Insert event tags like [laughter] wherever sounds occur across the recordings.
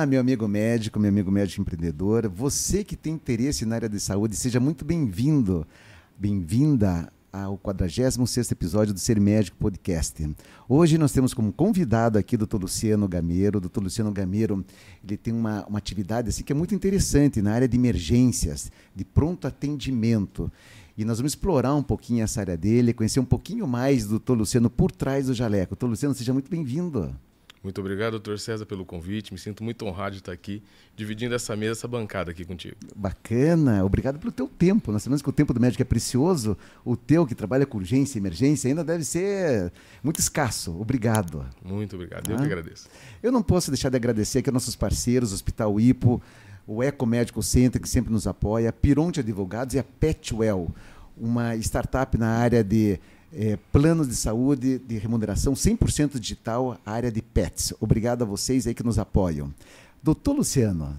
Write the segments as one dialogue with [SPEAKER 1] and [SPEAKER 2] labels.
[SPEAKER 1] Olá, meu amigo médico, meu amigo médico empreendedor. Você que tem interesse na área de saúde, seja muito bem-vindo, bem-vinda ao 46 episódio do Ser Médico Podcast. Hoje nós temos como convidado aqui o Dr. Luciano Gameiro. O Dr. Luciano Gameiro ele tem uma, uma atividade assim, que é muito interessante na área de emergências, de pronto atendimento. E nós vamos explorar um pouquinho essa área dele, conhecer um pouquinho mais do Dr. Luciano por trás do jaleco. Dr. Luciano, seja muito bem-vindo.
[SPEAKER 2] Muito obrigado, doutor César, pelo convite. Me sinto muito honrado de estar aqui, dividindo essa mesa, essa bancada aqui contigo.
[SPEAKER 1] Bacana. Obrigado pelo teu tempo. Nós sabemos que o tempo do médico é precioso. O teu, que trabalha com urgência e emergência, ainda deve ser muito escasso. Obrigado.
[SPEAKER 2] Muito obrigado. Eu que agradeço.
[SPEAKER 1] Eu não posso deixar de agradecer aqui aos nossos parceiros, o Hospital Ipo, o Eco Médico Center, que sempre nos apoia, a Pironte Advogados e a Petwell, uma startup na área de é, planos de saúde de remuneração 100% digital, área de pets. Obrigado a vocês aí que nos apoiam. Doutor Luciano,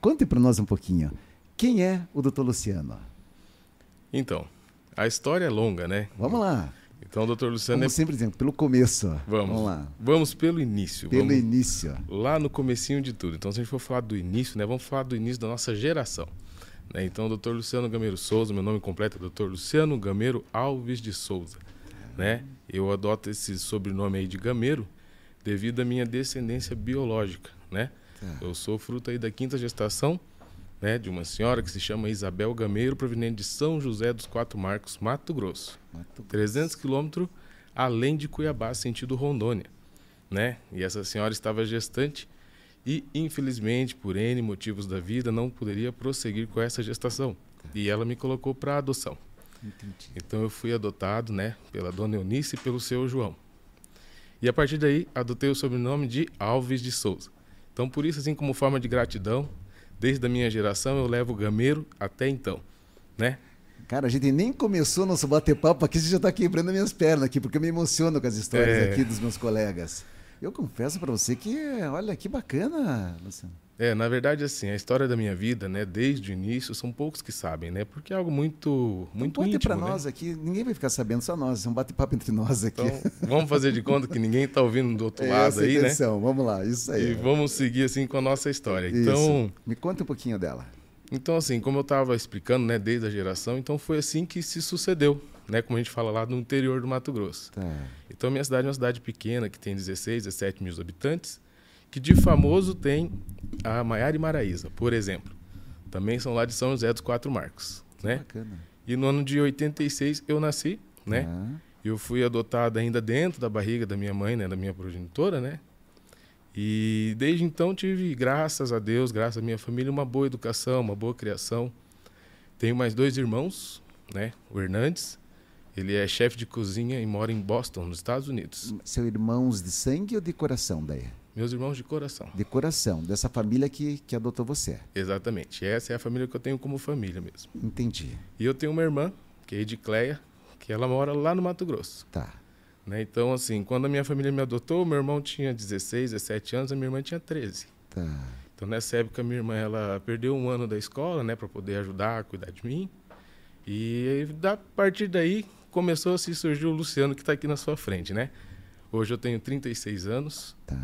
[SPEAKER 1] conte para nós um pouquinho. Quem é o doutor Luciano?
[SPEAKER 2] Então, a história é longa, né?
[SPEAKER 1] Vamos lá.
[SPEAKER 2] Então, doutor Luciano...
[SPEAKER 1] Como é... sempre dizendo, pelo começo.
[SPEAKER 2] Vamos. Vamos lá. Vamos pelo início.
[SPEAKER 1] Pelo
[SPEAKER 2] vamos
[SPEAKER 1] início.
[SPEAKER 2] Lá no comecinho de tudo. Então, se a gente for falar do início, né? Vamos falar do início da nossa geração. Né? Então, doutor Luciano Gameiro Souza, meu nome completo é doutor Luciano Gameiro Alves de Souza. Né? Eu adoto esse sobrenome aí de Gameiro devido à minha descendência biológica. Né? Tá. Eu sou fruto aí da quinta gestação né, de uma senhora que se chama Isabel Gameiro, proveniente de São José dos Quatro Marcos, Mato Grosso. Mato Grosso. 300 quilômetros além de Cuiabá, sentido Rondônia. Né? E essa senhora estava gestante e, infelizmente, por N motivos da vida, não poderia prosseguir com essa gestação. E ela me colocou para adoção. Entendi. Então eu fui adotado, né, pela dona Eunice e pelo seu João. E a partir daí, adotei o sobrenome de Alves de Souza. Então, por isso, assim como forma de gratidão, desde a minha geração eu levo o gameiro até então, né?
[SPEAKER 1] Cara, a gente nem começou nosso bater-papo aqui, você já está quebrando minhas pernas aqui, porque eu me emociono com as histórias é... aqui dos meus colegas. Eu confesso para você que, olha, que bacana, Luciano.
[SPEAKER 2] É, na verdade, assim, a história da minha vida, né, desde o início, são poucos que sabem, né? Porque é algo muito, muito então, íntimo.
[SPEAKER 1] para né? nós aqui, ninguém vai ficar sabendo, só nós. É um bate-papo entre nós aqui. Então,
[SPEAKER 2] vamos fazer de conta que ninguém está ouvindo do outro [laughs] lado aí,
[SPEAKER 1] intenção.
[SPEAKER 2] né?
[SPEAKER 1] Vamos lá, isso aí.
[SPEAKER 2] E vamos seguir assim com a nossa história. Então,
[SPEAKER 1] isso. me conta um pouquinho dela.
[SPEAKER 2] Então, assim, como eu estava explicando, né, desde a geração, então foi assim que se sucedeu, né, como a gente fala lá no interior do Mato Grosso. Tá. Então, minha cidade é uma cidade pequena, que tem 16, 17 mil habitantes, que de famoso tem a Maiara e Maraísa, por exemplo. Também são lá de São José dos Quatro Marcos, né? Bacana. E no ano de 86 eu nasci, né? Ah. Eu fui adotado ainda dentro da barriga da minha mãe, né, da minha progenitora, né? E desde então tive, graças a Deus, graças à minha família, uma boa educação, uma boa criação. Tenho mais dois irmãos, né? O Hernandes, ele é chefe de cozinha e mora em Boston, nos Estados Unidos.
[SPEAKER 1] São irmãos de sangue ou de coração, daí?
[SPEAKER 2] Meus irmãos de coração.
[SPEAKER 1] De coração, dessa família que, que adotou você.
[SPEAKER 2] Exatamente. Essa é a família que eu tenho como família mesmo.
[SPEAKER 1] Entendi.
[SPEAKER 2] E eu tenho uma irmã, que é Edicleia, que ela mora lá no Mato Grosso.
[SPEAKER 1] Tá.
[SPEAKER 2] Né? Então, assim, quando a minha família me adotou, meu irmão tinha 16, 17 anos, a minha irmã tinha 13.
[SPEAKER 1] Tá.
[SPEAKER 2] Então, nessa época, minha irmã ela perdeu um ano da escola, né, para poder ajudar, cuidar de mim. E a partir daí começou a se surgir o Luciano que está aqui na sua frente, né? Hoje eu tenho 36 anos.
[SPEAKER 1] Tá.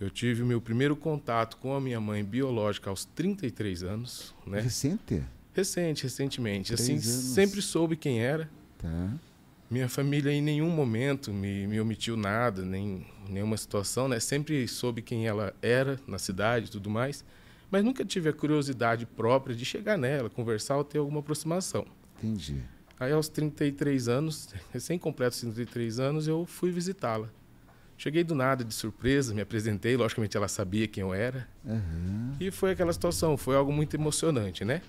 [SPEAKER 2] Eu tive o meu primeiro contato com a minha mãe biológica aos 33 anos, né?
[SPEAKER 1] Recente?
[SPEAKER 2] Recente, recentemente. Três assim, anos. sempre soube quem era.
[SPEAKER 1] Tá.
[SPEAKER 2] Minha família em nenhum momento me, me omitiu nada, nem nenhuma situação, né? Sempre soube quem ela era na cidade e tudo mais, mas nunca tive a curiosidade própria de chegar nela, conversar ou ter alguma aproximação.
[SPEAKER 1] Entendi.
[SPEAKER 2] Aí, aos 33 anos, [laughs] recém-completos 33 anos, eu fui visitá-la. Cheguei do nada, de surpresa, me apresentei, logicamente ela sabia quem eu era.
[SPEAKER 1] Uhum.
[SPEAKER 2] E foi aquela situação, foi algo muito emocionante, né?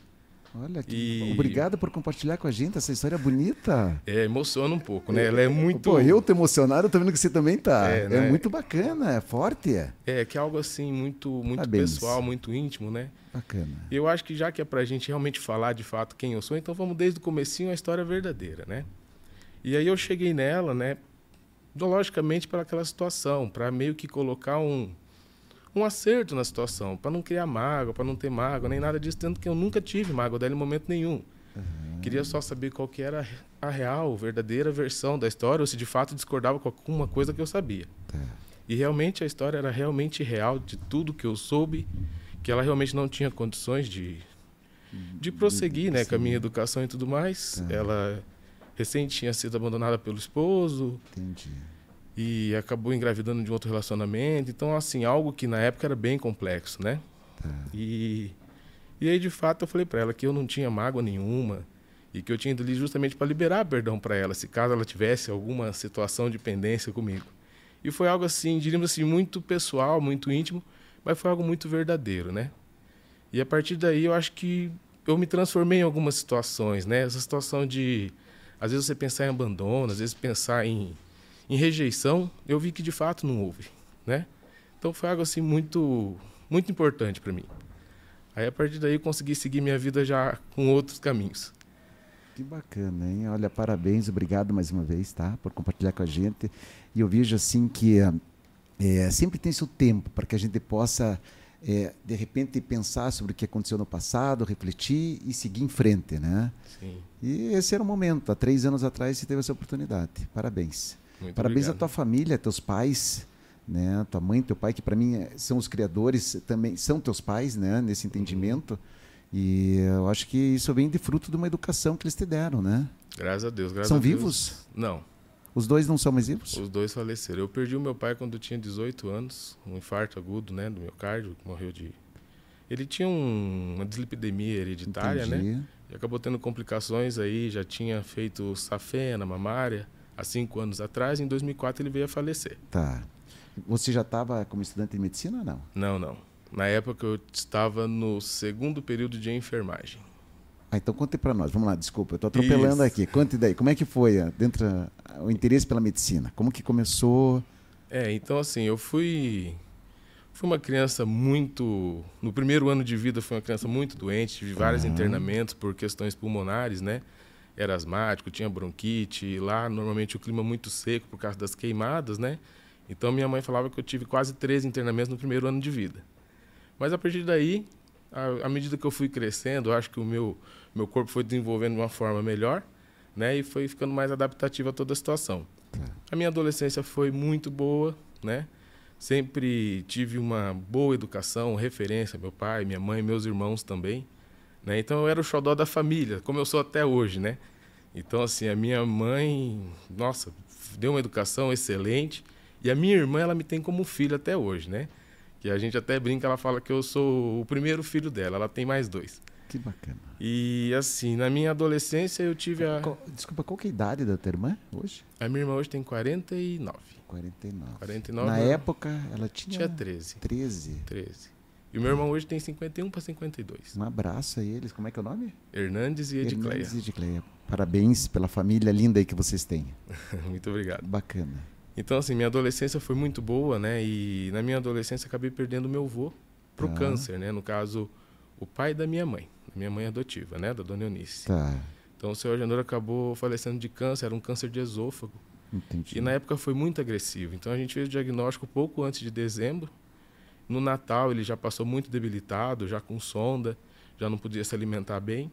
[SPEAKER 1] Olha, que... e... obrigado por compartilhar com a gente essa história bonita.
[SPEAKER 2] É, emociona um pouco, né? Ela é muito.
[SPEAKER 1] Pô, eu tô emocionado, eu tô vendo que você também tá. É, é né? é muito bacana, é forte.
[SPEAKER 2] É, que é algo assim, muito, muito pessoal, muito íntimo, né?
[SPEAKER 1] Bacana.
[SPEAKER 2] Eu acho que já que é pra gente realmente falar de fato quem eu sou, então vamos desde o comecinho a história verdadeira, né? E aí eu cheguei nela, né? Logicamente para aquela situação, para meio que colocar um um acerto na situação, para não criar mágoa, para não ter mágoa, nem nada disso, tanto que eu nunca tive mágoa dela em momento nenhum. Uhum. Queria só saber qual que era a real, verdadeira versão da história, ou se de fato discordava com alguma coisa que eu sabia.
[SPEAKER 1] Uhum.
[SPEAKER 2] E realmente a história era realmente real de tudo que eu soube, que ela realmente não tinha condições de, de prosseguir né, com a minha educação e tudo mais.
[SPEAKER 1] Tá.
[SPEAKER 2] Ela recém tinha sido abandonada pelo esposo
[SPEAKER 1] Entendi.
[SPEAKER 2] E acabou engravidando de um outro relacionamento. Então, assim, algo que na época era bem complexo, né?
[SPEAKER 1] Tá.
[SPEAKER 2] E, e aí, de fato, eu falei para ela que eu não tinha mágoa nenhuma e que eu tinha ido ali justamente para liberar perdão para ela, se caso ela tivesse alguma situação de pendência comigo. E foi algo assim, diríamos assim, muito pessoal, muito íntimo, mas foi algo muito verdadeiro, né? E a partir daí eu acho que eu me transformei em algumas situações, né? Essa situação de, às vezes você pensar em abandono, às vezes pensar em, em rejeição, eu vi que de fato não houve, né? Então foi algo assim muito, muito importante para mim. Aí a partir daí eu consegui seguir minha vida já com outros caminhos.
[SPEAKER 1] Que bacana, hein? Olha, parabéns, obrigado mais uma vez, tá? Por compartilhar com a gente. E eu vejo assim que é, sempre tem seu tempo para que a gente possa, é, de repente, pensar sobre o que aconteceu no passado, refletir e seguir em frente, né?
[SPEAKER 2] Sim.
[SPEAKER 1] E esse era o momento. Há três anos atrás você teve essa oportunidade. Parabéns.
[SPEAKER 2] Muito
[SPEAKER 1] Parabéns
[SPEAKER 2] obrigado.
[SPEAKER 1] à tua família, teus pais, né? Tua mãe, teu pai, que para mim eh, são os criadores, também são teus pais, né? Nesse entendimento. E eu acho que isso vem de fruto de uma educação que eles te deram, né?
[SPEAKER 2] Graças a Deus, graças
[SPEAKER 1] São
[SPEAKER 2] a Deus.
[SPEAKER 1] vivos?
[SPEAKER 2] Não,
[SPEAKER 1] Os dois não são mais vivos?
[SPEAKER 2] os dois faleceram. Eu perdi o meu pai quando eu tinha 18 anos, um infarto agudo, né, do miocárdio, que morreu de Ele tinha um- uma dislipidemia hereditária, né?
[SPEAKER 1] Entendi.
[SPEAKER 2] E acabou tendo complicações aí, já tinha feito safena, mamária, há cinco anos atrás. Em 2004 ele veio a falecer.
[SPEAKER 1] Tá. Você já estava como estudante de medicina ou não?
[SPEAKER 2] Não, não. Na época eu estava no segundo período de enfermagem.
[SPEAKER 1] Ah, então conte para nós. Vamos lá, desculpa, eu estou atropelando
[SPEAKER 2] Isso.
[SPEAKER 1] aqui. Conte daí. Como é que foi ah, dentro ah, o interesse pela medicina? Como que começou?
[SPEAKER 2] É, então assim, eu fui fui uma criança muito no primeiro ano de vida fui uma criança muito doente, tive vários internamentos por questões pulmonares, né? Era asmático, tinha bronquite, e lá normalmente o clima muito seco por causa das queimadas, né? Então minha mãe falava que eu tive quase 13 internamentos no primeiro ano de vida. Mas a partir daí, à, medida que eu fui crescendo, eu acho que o meu meu corpo foi desenvolvendo de uma forma melhor, né? E foi ficando mais adaptativo a toda a situação.
[SPEAKER 1] Tá.
[SPEAKER 2] A minha adolescência foi muito boa, né? Sempre tive uma boa educação, referência, meu pai, minha mãe, meus irmãos também, né? Então eu era o xodó da família, como eu sou até hoje, né? Então assim, a minha mãe, nossa, deu uma educação excelente e a minha irmã, ela me tem como filho até hoje, né? Que a gente até brinca, ela fala que eu sou o primeiro filho dela, ela tem mais dois.
[SPEAKER 1] Que bacana.
[SPEAKER 2] E assim, na minha adolescência eu tive a
[SPEAKER 1] desculpa, qual que é a idade da tua irmã hoje?
[SPEAKER 2] a minha irmã hoje tem 49.
[SPEAKER 1] 49.
[SPEAKER 2] 49
[SPEAKER 1] Na época, ela tinha,
[SPEAKER 2] Tinha 13.
[SPEAKER 1] 13.
[SPEAKER 2] 13. E o meu irmão hoje tem 51 para 52.
[SPEAKER 1] Um abraço a eles. Como é que é o nome?
[SPEAKER 2] Hernandes e Edicleia.
[SPEAKER 1] Hernandes e Edicleia. Parabéns pela família linda aí que vocês têm. [laughs]
[SPEAKER 2] Muito obrigado.
[SPEAKER 1] Bacana.
[SPEAKER 2] Então, assim, minha adolescência foi muito boa, né? E na minha adolescência acabei perdendo meu avô pro
[SPEAKER 1] Tá.
[SPEAKER 2] câncer, né? No caso, o pai da minha mãe, minha mãe adotiva, né? Da dona Eunice.
[SPEAKER 1] Tá.
[SPEAKER 2] Então, o senhor Agenor acabou falecendo de câncer, era um câncer de esôfago.
[SPEAKER 1] Entendi.
[SPEAKER 2] E na época foi muito agressivo. Então, a gente fez o diagnóstico pouco antes de dezembro. No Natal, ele já passou muito debilitado, já com sonda, já não podia se alimentar bem.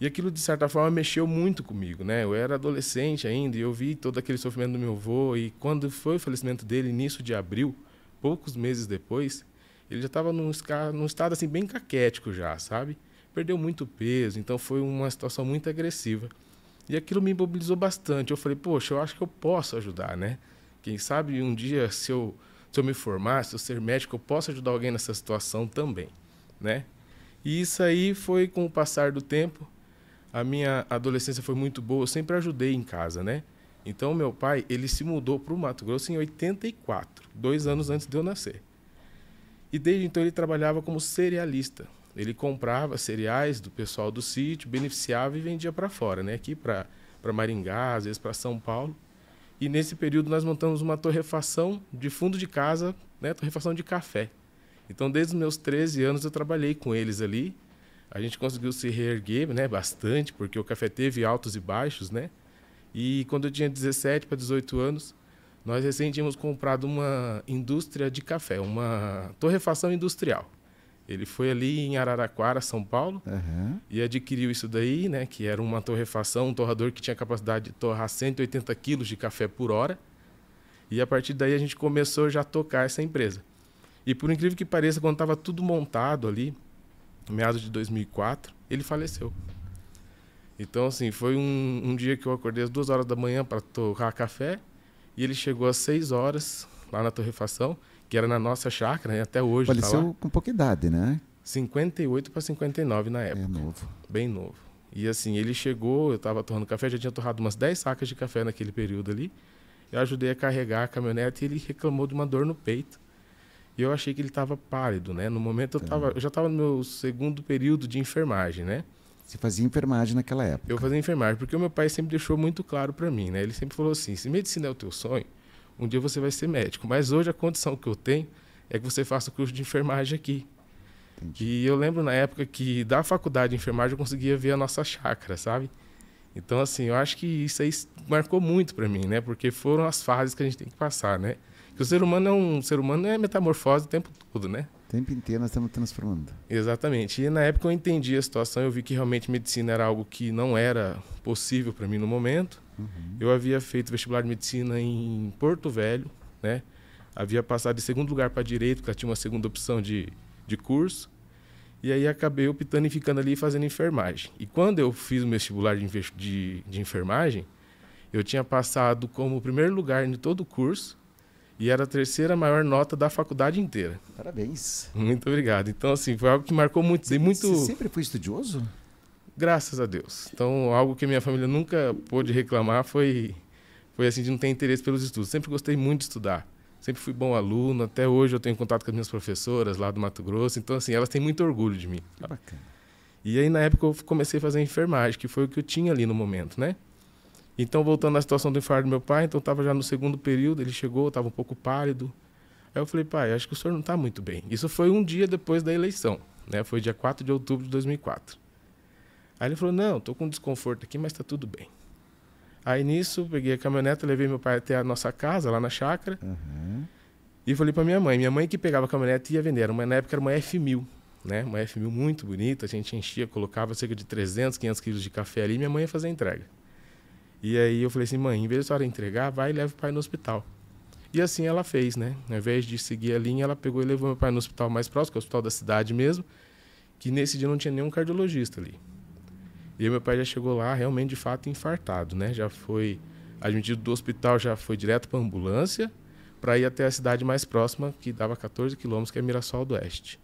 [SPEAKER 2] E aquilo, de certa forma, mexeu muito comigo, né? Eu era adolescente ainda e eu vi todo aquele sofrimento do meu avô. E quando foi o falecimento dele, início de abril, poucos meses depois, ele já estava num, num estado assim bem caquético já, sabe? Perdeu muito peso, então foi uma situação muito agressiva. E aquilo me mobilizou bastante. Eu falei, poxa, eu acho que eu posso ajudar, né? Quem sabe um dia, se eu, se eu me formar, se eu ser médico, eu posso ajudar alguém nessa situação também, né? E isso aí foi com o passar do tempo. A minha adolescência foi muito boa, eu sempre ajudei em casa, né? Então, meu pai, ele se mudou para o Mato Grosso em 84, dois anos antes de eu nascer. E desde então ele trabalhava como cerealista. Ele comprava cereais do pessoal do sítio, beneficiava e vendia para fora, né? Aqui para Maringá, às vezes para São Paulo. E nesse período nós montamos uma torrefação de fundo de casa, né? Torrefação de café. Então, desde os meus 13 anos eu trabalhei com eles ali. A gente conseguiu se reerguer, né? Bastante, porque o café teve altos e baixos, né? E quando eu tinha 17 para 18 anos, nós recém tínhamos comprado uma indústria de café, uma torrefação industrial. Ele foi ali em Araraquara, São Paulo,
[SPEAKER 1] Aham.
[SPEAKER 2] e adquiriu isso daí, né? Que era uma torrefação, um torrador que tinha capacidade de torrar 180 quilos de café por hora. E a partir daí a gente começou já a tocar essa empresa. E por incrível que pareça, quando estava tudo montado ali, meados de 2004, ele faleceu. Então, assim, foi um, um dia que eu acordei às duas horas da manhã para tocar café e ele chegou às seis horas lá na torrefação, que era na nossa chácara, né? até hoje.
[SPEAKER 1] Tá faleceu tá com pouca idade, né?
[SPEAKER 2] 58 para 59 na época.
[SPEAKER 1] É novo.
[SPEAKER 2] Bem novo. E assim, ele chegou, eu estava torrando café, já tinha torrado umas 10 sacas de café naquele período ali. Eu ajudei a carregar a caminhonete e ele reclamou de uma dor no peito. E eu achei que ele estava pálido, né? No momento eu, tava, eu já estava no meu segundo período de enfermagem, né?
[SPEAKER 1] Você fazia enfermagem naquela época?
[SPEAKER 2] Eu fazia enfermagem, porque o meu pai sempre deixou muito claro para mim, né? Ele sempre falou assim: se medicina é o teu sonho, um dia você vai ser médico. Mas hoje a condição que eu tenho é que você faça o curso de enfermagem aqui. Entendi. E eu lembro na época que da faculdade de enfermagem eu conseguia ver a nossa chácara, sabe? Então, assim, eu acho que isso aí marcou muito para mim, né? Porque foram as fases que a gente tem que passar, né? Que o ser humano é um ser humano é metamorfose o tempo todo, né?
[SPEAKER 1] O tempo inteiro nós estamos transformando.
[SPEAKER 2] Exatamente. E na época eu entendi a situação, eu vi que realmente medicina era algo que não era possível para mim no momento. Uhum. Eu havia feito vestibular de medicina em Porto Velho, né? Havia passado de segundo lugar para direito, porque tinha uma segunda opção de, de curso. E aí acabei optando em ficando ali fazendo enfermagem. E quando eu fiz o vestibular de, de, de enfermagem, eu tinha passado como primeiro lugar em todo o curso e era a terceira maior nota da faculdade inteira.
[SPEAKER 1] Parabéns.
[SPEAKER 2] Muito obrigado. Então, assim, foi algo que marcou muito. Você, muito...
[SPEAKER 1] Você sempre foi estudioso?
[SPEAKER 2] Graças a Deus. Então, algo que minha família nunca pôde reclamar foi, foi assim, de não ter interesse pelos estudos. Sempre gostei muito de estudar sempre fui bom aluno, até hoje eu tenho contato com as minhas professoras lá do Mato Grosso, então assim, elas têm muito orgulho de mim.
[SPEAKER 1] Que bacana.
[SPEAKER 2] E aí na época eu comecei a fazer enfermagem, que foi o que eu tinha ali no momento, né? Então voltando à situação do infarto do meu pai, então estava já no segundo período, ele chegou, estava um pouco pálido. Aí eu falei, pai, acho que o senhor não está muito bem. Isso foi um dia depois da eleição, né? Foi dia 4 de outubro de 2004. Aí ele falou, não, estou com desconforto aqui, mas está tudo bem. Aí nisso, peguei a caminhonete, levei meu pai até a nossa casa, lá na chácara. Uhum. E falei para minha mãe. Minha mãe que pegava a caminhonete ia vender. Uma, na época era uma F1000, né? Uma F1000 muito bonita. A gente enchia, colocava cerca de 300, 500 quilos de café ali. E minha mãe ia fazer a entrega. E aí eu falei assim, mãe, em vez de a senhora entregar, vai e leva o pai no hospital. E assim ela fez, né? Ao invés de seguir a linha, ela pegou e levou meu pai no hospital mais próximo, que é o hospital da cidade mesmo, que nesse dia não tinha nenhum cardiologista ali. E meu pai já chegou lá realmente de fato infartado, né? Já foi admitido do hospital, já foi direto para ambulância para ir até a cidade mais próxima, que dava 14 quilômetros, que é Mirassol do Oeste.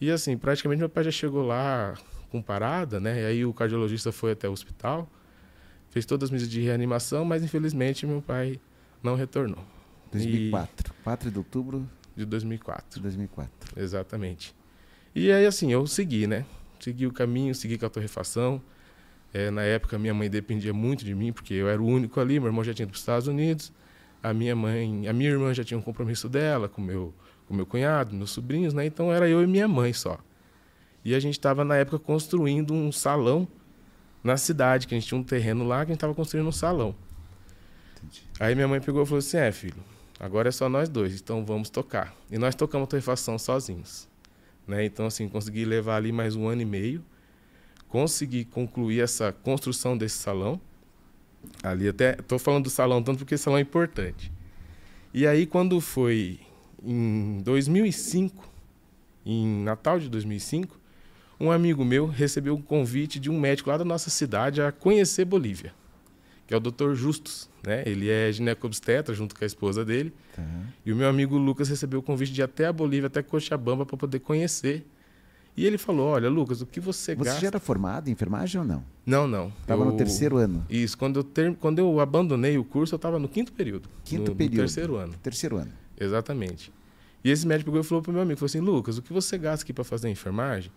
[SPEAKER 2] E assim, praticamente meu pai já chegou lá com parada, né? E aí o cardiologista foi até o hospital, fez todas as medidas de reanimação, mas infelizmente meu pai não retornou.
[SPEAKER 1] 2004, e... 4 de outubro
[SPEAKER 2] de 2004.
[SPEAKER 1] 2004.
[SPEAKER 2] Exatamente. E aí assim, eu segui, né? Segui o caminho, segui com a torrefação. É, na época, minha mãe dependia muito de mim, porque eu era o único ali, meu irmão já tinha ido para os Estados Unidos. A minha mãe, a minha irmã já tinha um compromisso dela com meu, com meu cunhado, meus sobrinhos, né? Então era eu e minha mãe só. E a gente estava na época construindo um salão na cidade, que a gente tinha um terreno lá que a gente estava construindo um salão. Entendi. Aí minha mãe pegou e falou assim: "É, filho, agora é só nós dois, então vamos tocar". E nós tocamos a torrefação sozinhos. Né? Então, assim, consegui levar ali mais um ano e meio, consegui concluir essa construção desse salão. Ali até estou falando do salão tanto porque salão é importante. E aí, quando foi em 2005, em Natal de 2005, um amigo meu recebeu um convite de um médico lá da nossa cidade a conhecer Bolívia que é o Dr. Justus. Né? Ele é ginecobstetra junto com a esposa dele. Tá. E o meu amigo Lucas recebeu o convite de ir até a Bolívia, até Cochabamba, para poder conhecer. E ele falou: Olha, Lucas, o que você,
[SPEAKER 1] você
[SPEAKER 2] gasta.
[SPEAKER 1] Você já era formado em enfermagem ou não?
[SPEAKER 2] Não, não.
[SPEAKER 1] Estava eu... no terceiro ano.
[SPEAKER 2] Isso. Quando eu, ter... Quando eu abandonei o curso, eu estava no quinto período.
[SPEAKER 1] Quinto
[SPEAKER 2] no,
[SPEAKER 1] período.
[SPEAKER 2] No terceiro ano.
[SPEAKER 1] Terceiro ano.
[SPEAKER 2] Exatamente. E esse médico pegou e falou para o meu amigo: falou assim, Lucas, o que você gasta aqui para fazer enfermagem?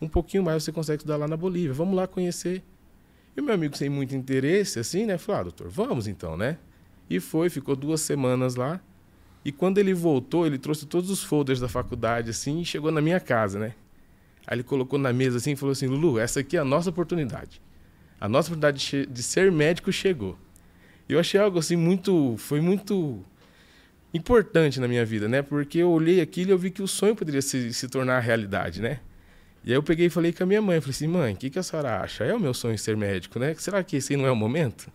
[SPEAKER 2] Um pouquinho mais você consegue estudar lá na Bolívia. Vamos lá conhecer. E meu amigo, sem muito interesse, assim, né? Falou, ah, doutor, vamos então, né? E foi, ficou duas semanas lá. E quando ele voltou, ele trouxe todos os folders da faculdade, assim, e chegou na minha casa, né? Aí ele colocou na mesa assim e falou assim: Lulu, essa aqui é a nossa oportunidade. A nossa oportunidade de ser médico chegou. E eu achei algo assim muito. Foi muito importante na minha vida, né? Porque eu olhei aquilo e eu vi que o sonho poderia se, se tornar realidade, né? E aí eu peguei e falei com a minha mãe, falei assim, mãe, o que, que a senhora acha? É o meu sonho ser médico, né? Será que esse não é o momento?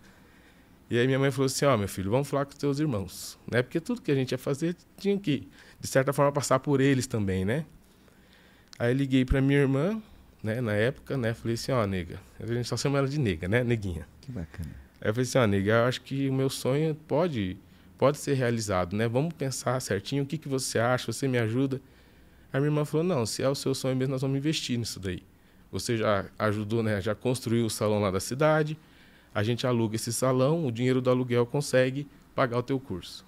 [SPEAKER 2] E aí minha mãe falou assim, ó, oh, meu filho, vamos falar com os teus irmãos, né? Porque tudo que a gente ia fazer tinha que, de certa forma, passar por eles também, né? Aí liguei para minha irmã, né, na época, né? Falei assim, ó, oh, nega, a gente só chama ela de nega, né? Neguinha.
[SPEAKER 1] Que bacana.
[SPEAKER 2] Aí eu falei assim, ó, oh, nega, eu acho que o meu sonho pode pode ser realizado, né? Vamos pensar certinho, o que, que você acha, você me ajuda? A minha irmã falou, não, se é o seu sonho mesmo, nós vamos investir nisso daí. Você já ajudou, né? Já construiu o salão lá da cidade, a gente aluga esse salão, o dinheiro do aluguel consegue pagar o teu curso.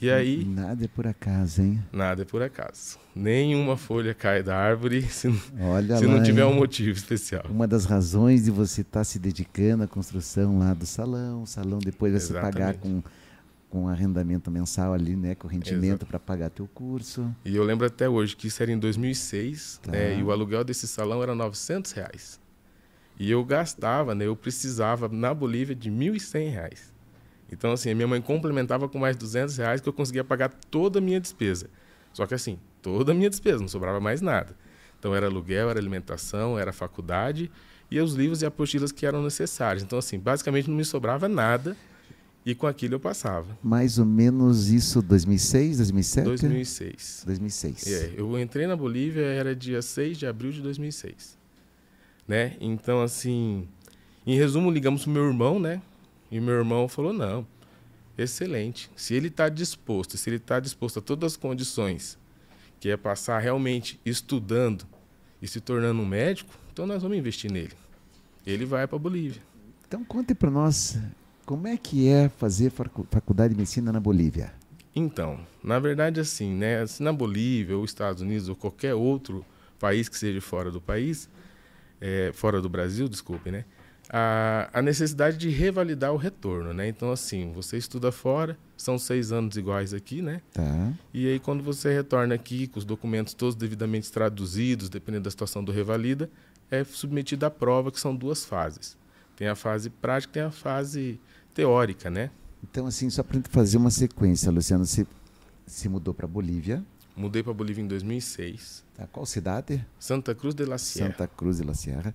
[SPEAKER 2] E aí.
[SPEAKER 1] Nada é por acaso, hein?
[SPEAKER 2] Nada é por acaso. Nenhuma folha cai da árvore [laughs] se,
[SPEAKER 1] Olha
[SPEAKER 2] se
[SPEAKER 1] lá,
[SPEAKER 2] não tiver
[SPEAKER 1] hein?
[SPEAKER 2] um motivo especial.
[SPEAKER 1] Uma das razões de você estar se dedicando à construção lá do salão, o salão depois vai se pagar com, com arrendamento mensal ali, né? Com rendimento para pagar teu curso.
[SPEAKER 2] E eu lembro até hoje que isso era em 2006, tá. né? E o aluguel desse salão era 900 reais. E eu gastava, né? Eu precisava na Bolívia de 1.100 reais. Então, assim, a minha mãe complementava com mais 200 reais que eu conseguia pagar toda a minha despesa. Só que, assim, toda a minha despesa, não sobrava mais nada. Então, era aluguel, era alimentação, era faculdade e os livros e apostilas que eram necessários. Então, assim, basicamente não me sobrava nada e com aquilo eu passava.
[SPEAKER 1] Mais ou menos isso 2006, 2007?
[SPEAKER 2] 2006.
[SPEAKER 1] 2006.
[SPEAKER 2] É, eu entrei na Bolívia, era dia 6 de abril de 2006. Né? Então, assim, em resumo, ligamos pro meu irmão, né? E meu irmão falou: não, excelente. Se ele está disposto, se ele está disposto a todas as condições, que é passar realmente estudando e se tornando um médico, então nós vamos investir nele. Ele vai para a Bolívia.
[SPEAKER 1] Então conte para nós como é que é fazer faculdade de medicina na Bolívia.
[SPEAKER 2] Então, na verdade, assim, né? Se na Bolívia, ou Estados Unidos, ou qualquer outro país que seja fora do país, é, fora do Brasil, desculpe, né? a, a, necessidade de revalidar o retorno, né? Então, assim, você estuda fora, são seis anos iguais aqui, né?
[SPEAKER 1] Tá.
[SPEAKER 2] E aí, quando você retorna aqui, com os documentos todos devidamente traduzidos, dependendo da situação do revalida, é submetido à prova, que são duas fases. Tem a fase prática e tem a fase teórica, né?
[SPEAKER 1] Então, assim, só para fazer uma sequência, Luciano, você se mudou para Bolívia.
[SPEAKER 2] Mudei para Bolívia em 2006.
[SPEAKER 1] Tá, qual cidade?
[SPEAKER 2] Santa Cruz de la Sierra.
[SPEAKER 1] Santa Cruz de la Sierra.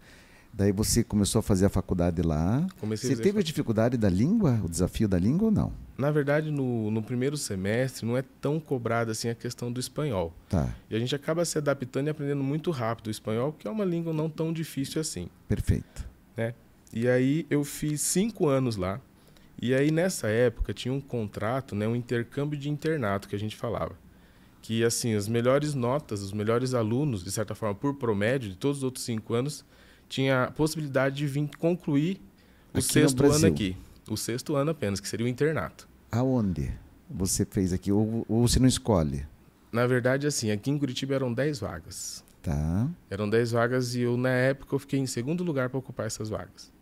[SPEAKER 1] Daí você começou a fazer a faculdade lá.
[SPEAKER 2] Comecei
[SPEAKER 1] você
[SPEAKER 2] a
[SPEAKER 1] teve a dificuldade da língua, o desafio da língua ou não?
[SPEAKER 2] Na verdade, no, no primeiro semestre não é tão cobrada assim a questão do espanhol.
[SPEAKER 1] Tá.
[SPEAKER 2] E a gente acaba se adaptando e aprendendo muito rápido o espanhol, que é uma língua não tão difícil assim.
[SPEAKER 1] Perfeito.
[SPEAKER 2] Né? E aí eu fiz cinco anos lá. E aí nessa época tinha um contrato, né, um intercâmbio de internato que a gente falava. Que assim, as melhores notas, os melhores alunos, de certa forma, por promédio, de todos os outros cinco anos, tinha a possibilidade de vir concluir o
[SPEAKER 1] Aqui
[SPEAKER 2] sexto ano aqui. O sexto ano apenas, que seria o internato.
[SPEAKER 1] Aonde você fez aqui? Ou, ou você não escolhe?
[SPEAKER 2] Na verdade, assim, aqui em Curitiba eram 10 vagas.
[SPEAKER 1] Tá.
[SPEAKER 2] Eram 10 vagas e eu, na época, eu fiquei em segundo lugar para ocupar essas vagas.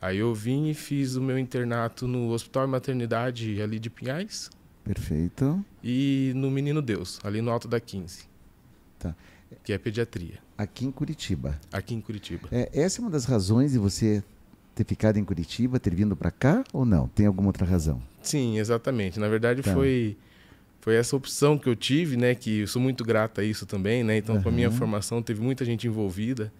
[SPEAKER 2] Aí eu vim e fiz o meu internato no Hospital e Maternidade ali de Pinhais.
[SPEAKER 1] Perfeito.
[SPEAKER 2] E no Menino Deus, ali no Alto da 15.
[SPEAKER 1] Tá.
[SPEAKER 2] Que é pediatria.
[SPEAKER 1] Aqui em Curitiba.
[SPEAKER 2] Aqui em Curitiba.
[SPEAKER 1] É, essa é uma das razões de você ter ficado em Curitiba, ter vindo para cá ou não? Tem alguma outra razão?
[SPEAKER 2] Sim, exatamente. Na verdade
[SPEAKER 1] Tá.
[SPEAKER 2] foi foi essa opção que eu tive, né? Que eu sou muito grato a isso também, né? Então, com a minha formação teve muita gente envolvida.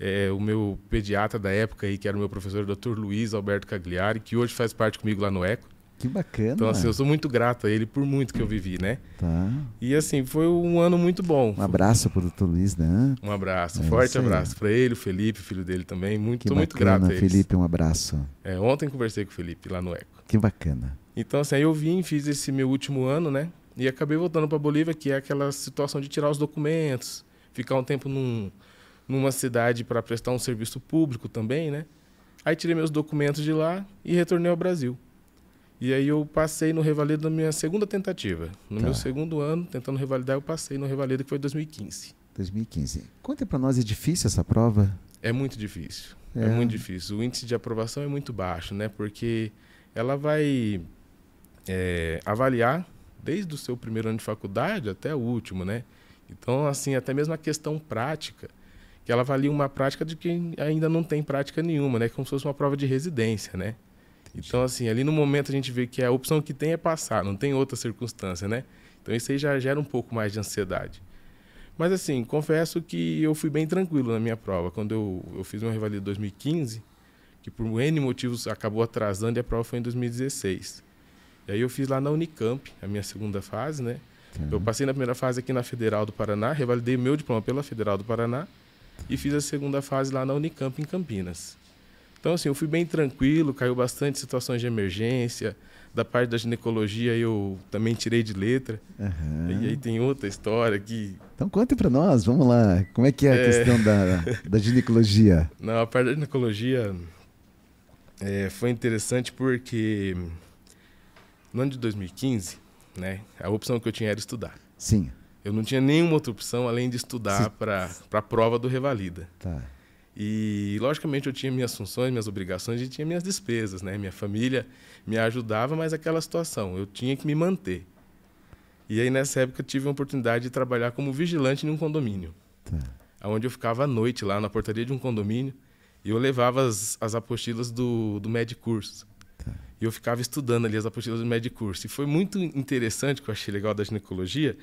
[SPEAKER 2] É, o meu pediatra da época aí, que era o meu professor, o Dr. Luiz Alberto Cagliari, que hoje faz parte comigo lá no ECO.
[SPEAKER 1] Que bacana.
[SPEAKER 2] Então, assim, eu sou muito grato a ele por muito que eu vivi, né?
[SPEAKER 1] Tá.
[SPEAKER 2] E assim, foi um ano muito bom.
[SPEAKER 1] Um abraço para o doutor Luiz, né?
[SPEAKER 2] Um abraço,
[SPEAKER 1] É
[SPEAKER 2] forte abraço para ele, o Felipe, filho dele também. Muito,
[SPEAKER 1] Que
[SPEAKER 2] tô muito
[SPEAKER 1] bacana,
[SPEAKER 2] grato a eles.
[SPEAKER 1] Felipe, um abraço.
[SPEAKER 2] É, ontem conversei com o Felipe lá no ECO.
[SPEAKER 1] Que bacana.
[SPEAKER 2] Então, assim, aí eu vim, fiz esse meu último ano, né? E acabei voltando para Bolívia, que é aquela situação de tirar os documentos, ficar um tempo num, numa cidade para prestar um serviço público também, né? Aí tirei meus documentos de lá e retornei ao Brasil. E aí eu passei no Revalida na minha segunda tentativa. No
[SPEAKER 1] Tá.
[SPEAKER 2] meu segundo ano, tentando revalidar, eu passei no Revalida, que foi 2015.
[SPEAKER 1] 2015. Conta para nós, é difícil essa prova?
[SPEAKER 2] É muito difícil. É.
[SPEAKER 1] É.
[SPEAKER 2] muito difícil. O índice de aprovação é muito baixo, né? Porque ela vai é, avaliar desde o seu primeiro ano de faculdade até o último, né? Então, assim, até mesmo a questão prática, que ela avalia uma prática de quem ainda não tem prática nenhuma, né? Como se fosse uma prova de residência, né? Então, assim, ali no momento a gente vê que a opção que tem é passar, não tem outra circunstância, né? Então isso aí já gera um pouco mais de ansiedade. Mas assim, confesso que eu fui bem tranquilo na minha prova. Quando eu, eu fiz meu revalida em 2015, que por N motivos acabou atrasando e a prova foi em 2016. E aí eu fiz lá na Unicamp, a minha segunda fase, né? Tá. Eu passei na primeira fase aqui na Federal do Paraná, revalidei meu diploma pela Federal do Paraná e fiz a segunda fase lá na Unicamp em Campinas. Então, assim, eu fui bem tranquilo, caiu bastante situações de emergência. Da parte da ginecologia eu também tirei de letra. Uhum. E aí tem outra história que.
[SPEAKER 1] Então conte para nós, vamos lá. Como é que é a é... questão da, da ginecologia? [laughs]
[SPEAKER 2] Não, a parte da ginecologia é, foi interessante porque no ano de 2015, né, a opção que eu tinha era estudar.
[SPEAKER 1] Sim.
[SPEAKER 2] Eu não tinha nenhuma outra opção além de estudar para a prova do Revalida.
[SPEAKER 1] Tá.
[SPEAKER 2] E, logicamente, eu tinha minhas funções, minhas obrigações e tinha minhas despesas, né? Minha família me ajudava, mas aquela situação, eu tinha que me manter. E aí, nessa época, eu tive a oportunidade de trabalhar como vigilante em um condomínio. Tá. Onde eu ficava à noite lá na portaria de um condomínio e eu levava as, as apostilas do, do Medicurso. Tá. E eu ficava estudando ali as apostilas do Medicurso. E foi muito interessante, que eu achei legal da ginecologia,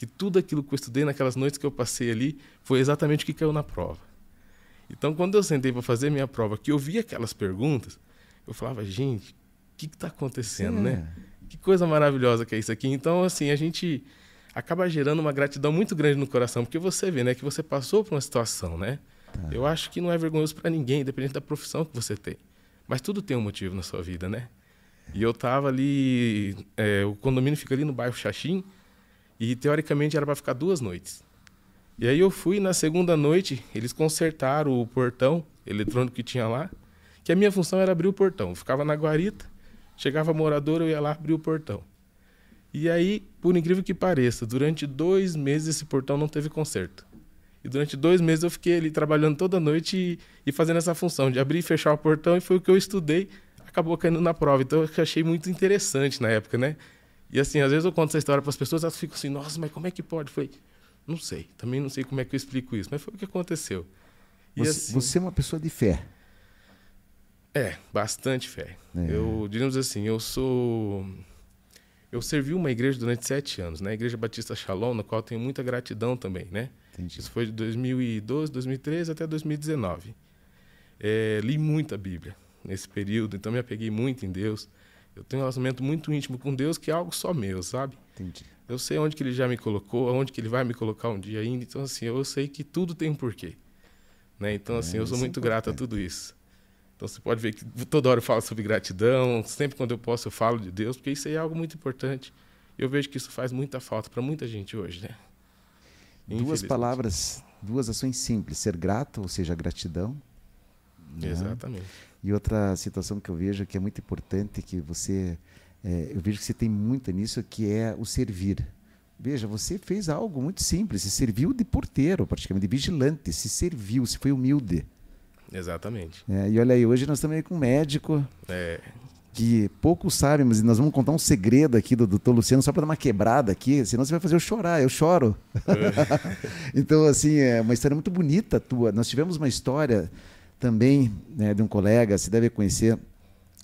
[SPEAKER 2] que tudo aquilo que eu estudei naquelas noites que eu passei ali foi exatamente o que caiu na prova. Então, quando eu sentei para fazer minha prova, que eu vi aquelas perguntas, eu falava, gente, o que está acontecendo, Sim. né? Que coisa maravilhosa que é isso aqui. Então, assim, a gente acaba gerando uma gratidão muito grande no coração, porque você vê, né, que você passou por uma situação, né? Tá. Eu acho que não é vergonhoso para ninguém, independente da profissão que você tem. Mas tudo tem um motivo na sua vida, né? E eu tava ali, é, o condomínio fica ali no bairro Xaxim, e teoricamente era para ficar duas noites. E aí eu fui na segunda noite, eles consertaram o portão eletrônico que tinha lá, que a minha função era abrir o portão. Eu ficava na guarita, chegava morador, eu ia lá abrir o portão. E aí, por incrível que pareça, durante dois meses esse portão não teve conserto. E durante dois meses eu fiquei ali trabalhando toda noite e, e, fazendo essa função de abrir e fechar o portão, e foi o que eu estudei, acabou caindo na prova. Então eu achei muito interessante na época, né? E assim, às vezes eu conto essa história para as pessoas, elas ficam assim, nossa, mas como é que pode? Foi. Não sei, também não sei como é que eu explico isso, mas foi o que aconteceu.
[SPEAKER 1] E você, assim, você é uma pessoa de fé.
[SPEAKER 2] É, bastante fé. É. Eu, digamos assim, eu sou. Eu servi uma igreja durante sete anos, né? A Igreja Batista Shalom, na qual tenho muita gratidão também, né? Entendi. Isso foi de 2012, 2013 até 2019. É, li muita Bíblia nesse período, então me apeguei muito em Deus. Eu tenho um relacionamento muito íntimo com Deus, que é algo só meu, sabe?
[SPEAKER 1] Entendi.
[SPEAKER 2] Eu sei onde que ele já me colocou, aonde que ele vai me colocar um dia ainda. Então, assim, eu sei que tudo tem um porquê. Né? Então, assim, é, eu sou muito é grato a tudo isso. Então, você pode ver que toda hora eu falo sobre gratidão, sempre quando eu posso eu falo de Deus, porque isso aí é algo muito importante. Eu vejo que isso faz muita falta para muita gente hoje, né?
[SPEAKER 1] Duas palavras, duas ações simples: ser grato, ou seja, gratidão.
[SPEAKER 2] Né? Exatamente.
[SPEAKER 1] E outra situação que eu vejo que é muito importante, que você é, eu vejo que você tem muito nisso, que é o servir. Veja, você fez algo muito simples, se serviu de porteiro, praticamente, de vigilante, se serviu, se foi humilde.
[SPEAKER 2] Exatamente.
[SPEAKER 1] É, e olha aí, hoje nós estamos aí com um médico
[SPEAKER 2] é.
[SPEAKER 1] que poucos sabem, mas nós vamos contar um segredo aqui do doutor Luciano, só para dar uma quebrada aqui, senão você vai fazer eu chorar, eu choro. É. [laughs] então, assim, é uma história muito bonita tua. Nós tivemos uma história também né, de um colega, você deve conhecer,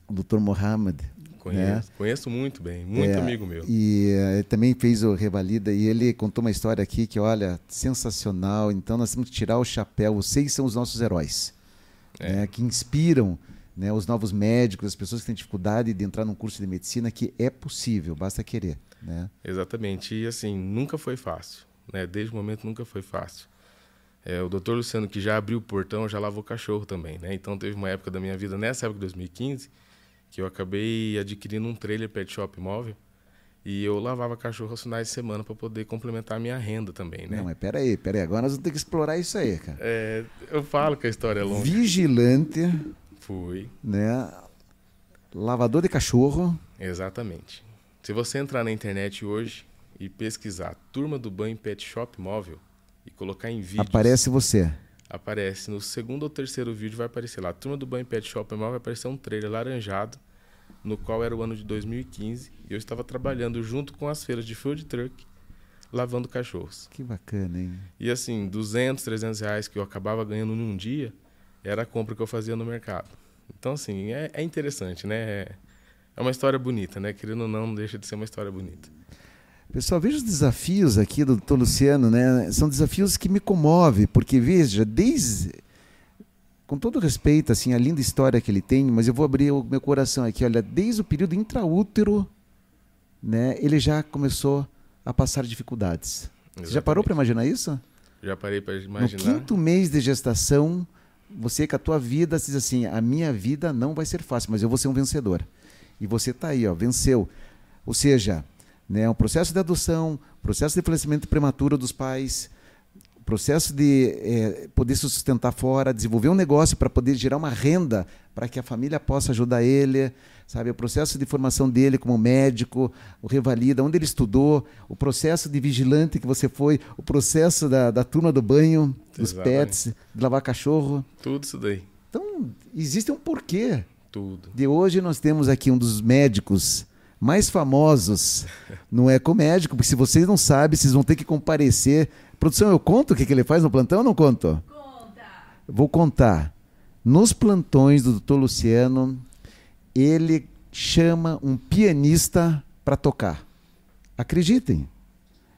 [SPEAKER 1] o doutor Mohamed,
[SPEAKER 2] Conheço, né? conheço muito bem, muito é, amigo meu.
[SPEAKER 1] E uh, também fez o Revalida e ele contou uma história aqui que, olha, sensacional. Então nós temos que tirar o chapéu. Vocês são os nossos heróis, é. né? que inspiram né, os novos médicos, as pessoas que têm dificuldade de entrar num curso de medicina, que é possível, basta querer. Né?
[SPEAKER 2] Exatamente. E assim, nunca foi fácil. Né? Desde o momento nunca foi fácil. É, o doutor Luciano, que já abriu o portão, já lavou cachorro também. Né? Então teve uma época da minha vida, nessa época de 2015 que eu acabei adquirindo um trailer pet shop móvel e eu lavava cachorro aos finais de semana para poder complementar a minha renda também, né?
[SPEAKER 1] Não, mas peraí, peraí. Agora nós vamos ter que explorar isso aí, cara.
[SPEAKER 2] É, eu falo que a história é longa.
[SPEAKER 1] Vigilante.
[SPEAKER 2] Fui.
[SPEAKER 1] Né? Lavador de cachorro.
[SPEAKER 2] Exatamente. Se você entrar na internet hoje e pesquisar Turma do Banho Pet Shop Móvel e colocar em vídeos...
[SPEAKER 1] Aparece você
[SPEAKER 2] aparece no segundo ou terceiro vídeo, vai aparecer lá. Turma do Banho Pet Shop vai aparecer um trailer laranjado, no qual era o ano de 2015, e eu estava trabalhando junto com as feiras de food truck, lavando cachorros.
[SPEAKER 1] Que bacana, hein?
[SPEAKER 2] E assim, 200, 300 reais que eu acabava ganhando num dia, era a compra que eu fazia no mercado. Então, assim, é, é interessante, né? É uma história bonita, né? Querendo ou não, não deixa de ser uma história bonita.
[SPEAKER 1] Pessoal, veja os desafios aqui do doutor Luciano, né? São desafios que me comovem, porque veja, desde com todo respeito, assim, a linda história que ele tem, mas eu vou abrir o meu coração aqui. Olha, desde o período intraútero, né, ele já começou a passar dificuldades. Você já parou para imaginar isso?
[SPEAKER 2] Já parei para imaginar.
[SPEAKER 1] No quinto mês de gestação, você com a tua vida diz assim: a minha vida não vai ser fácil, mas eu vou ser um vencedor. E você está aí, ó, venceu. Ou seja, né, um processo de adoção, processo de falecimento prematuro dos pais, processo de é, poder se sustentar fora, desenvolver um negócio para poder gerar uma renda para que a família possa ajudar ele, sabe? O processo de formação dele como médico, o revalida, onde ele estudou, o processo de vigilante que você foi, o processo da, da turma do banho, dos pets, de lavar cachorro.
[SPEAKER 2] Tudo isso daí.
[SPEAKER 1] Então, existe um porquê.
[SPEAKER 2] Tudo.
[SPEAKER 1] De hoje nós temos aqui um dos médicos mais famosos no Ecomédico, porque se vocês não sabem, vocês vão ter que comparecer Produção, eu conto o que, que ele faz no plantão ou não conto? Conta. Vou contar. Nos plantões do Dr. Luciano, ele chama um pianista para tocar. Acreditem.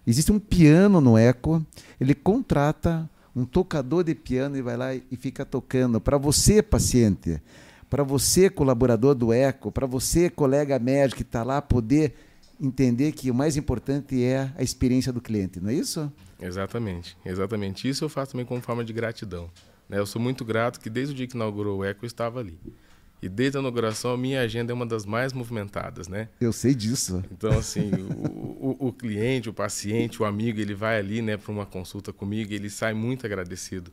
[SPEAKER 1] Existe um piano no Eco, ele contrata um tocador de piano e vai lá e fica tocando. Para você, paciente, para você, colaborador do Eco, para você, colega médico que está lá, poder entender que o mais importante é a experiência do cliente, não é isso?
[SPEAKER 2] Exatamente, exatamente. Isso eu faço também como forma de gratidão. Né? Eu sou muito grato que desde o dia que inaugurou o Eco eu estava ali. E desde a inauguração a minha agenda é uma das mais movimentadas, né?
[SPEAKER 1] Eu sei disso.
[SPEAKER 2] Então, assim, o, o, o, cliente, o paciente, o amigo, ele vai ali, né, para uma consulta comigo, e ele sai muito agradecido.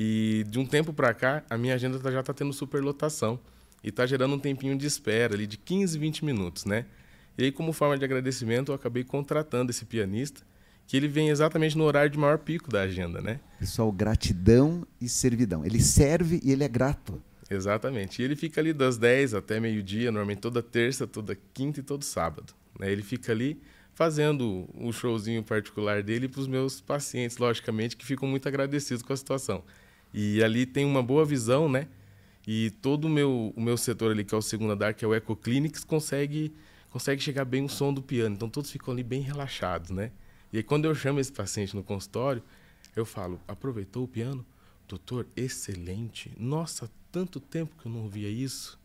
[SPEAKER 2] E de um tempo para cá, a minha agenda tá, já está tendo superlotação e está gerando um tempinho de espera ali de 15, 20 minutos, né? E aí, como forma de agradecimento, eu acabei contratando esse pianista que ele vem exatamente no horário de maior pico da agenda, né?
[SPEAKER 1] Pessoal, gratidão e servidão. Ele serve e ele é grato.
[SPEAKER 2] Exatamente. E ele fica ali das 10 até meio-dia, normalmente toda terça, toda quinta e todo sábado. Né? Ele fica ali fazendo um showzinho particular dele para os meus pacientes, logicamente, que ficam muito agradecidos com a situação. E ali tem uma boa visão, né? E todo o meu, o meu setor ali, que é o segundo andar, que é o Ecoclinics, consegue, consegue chegar bem o som do piano. Então todos ficam ali bem relaxados, né? E aí, quando eu chamo esse paciente no consultório, eu falo: aproveitou o piano? Doutor, excelente. Nossa, tanto tempo que eu não via isso.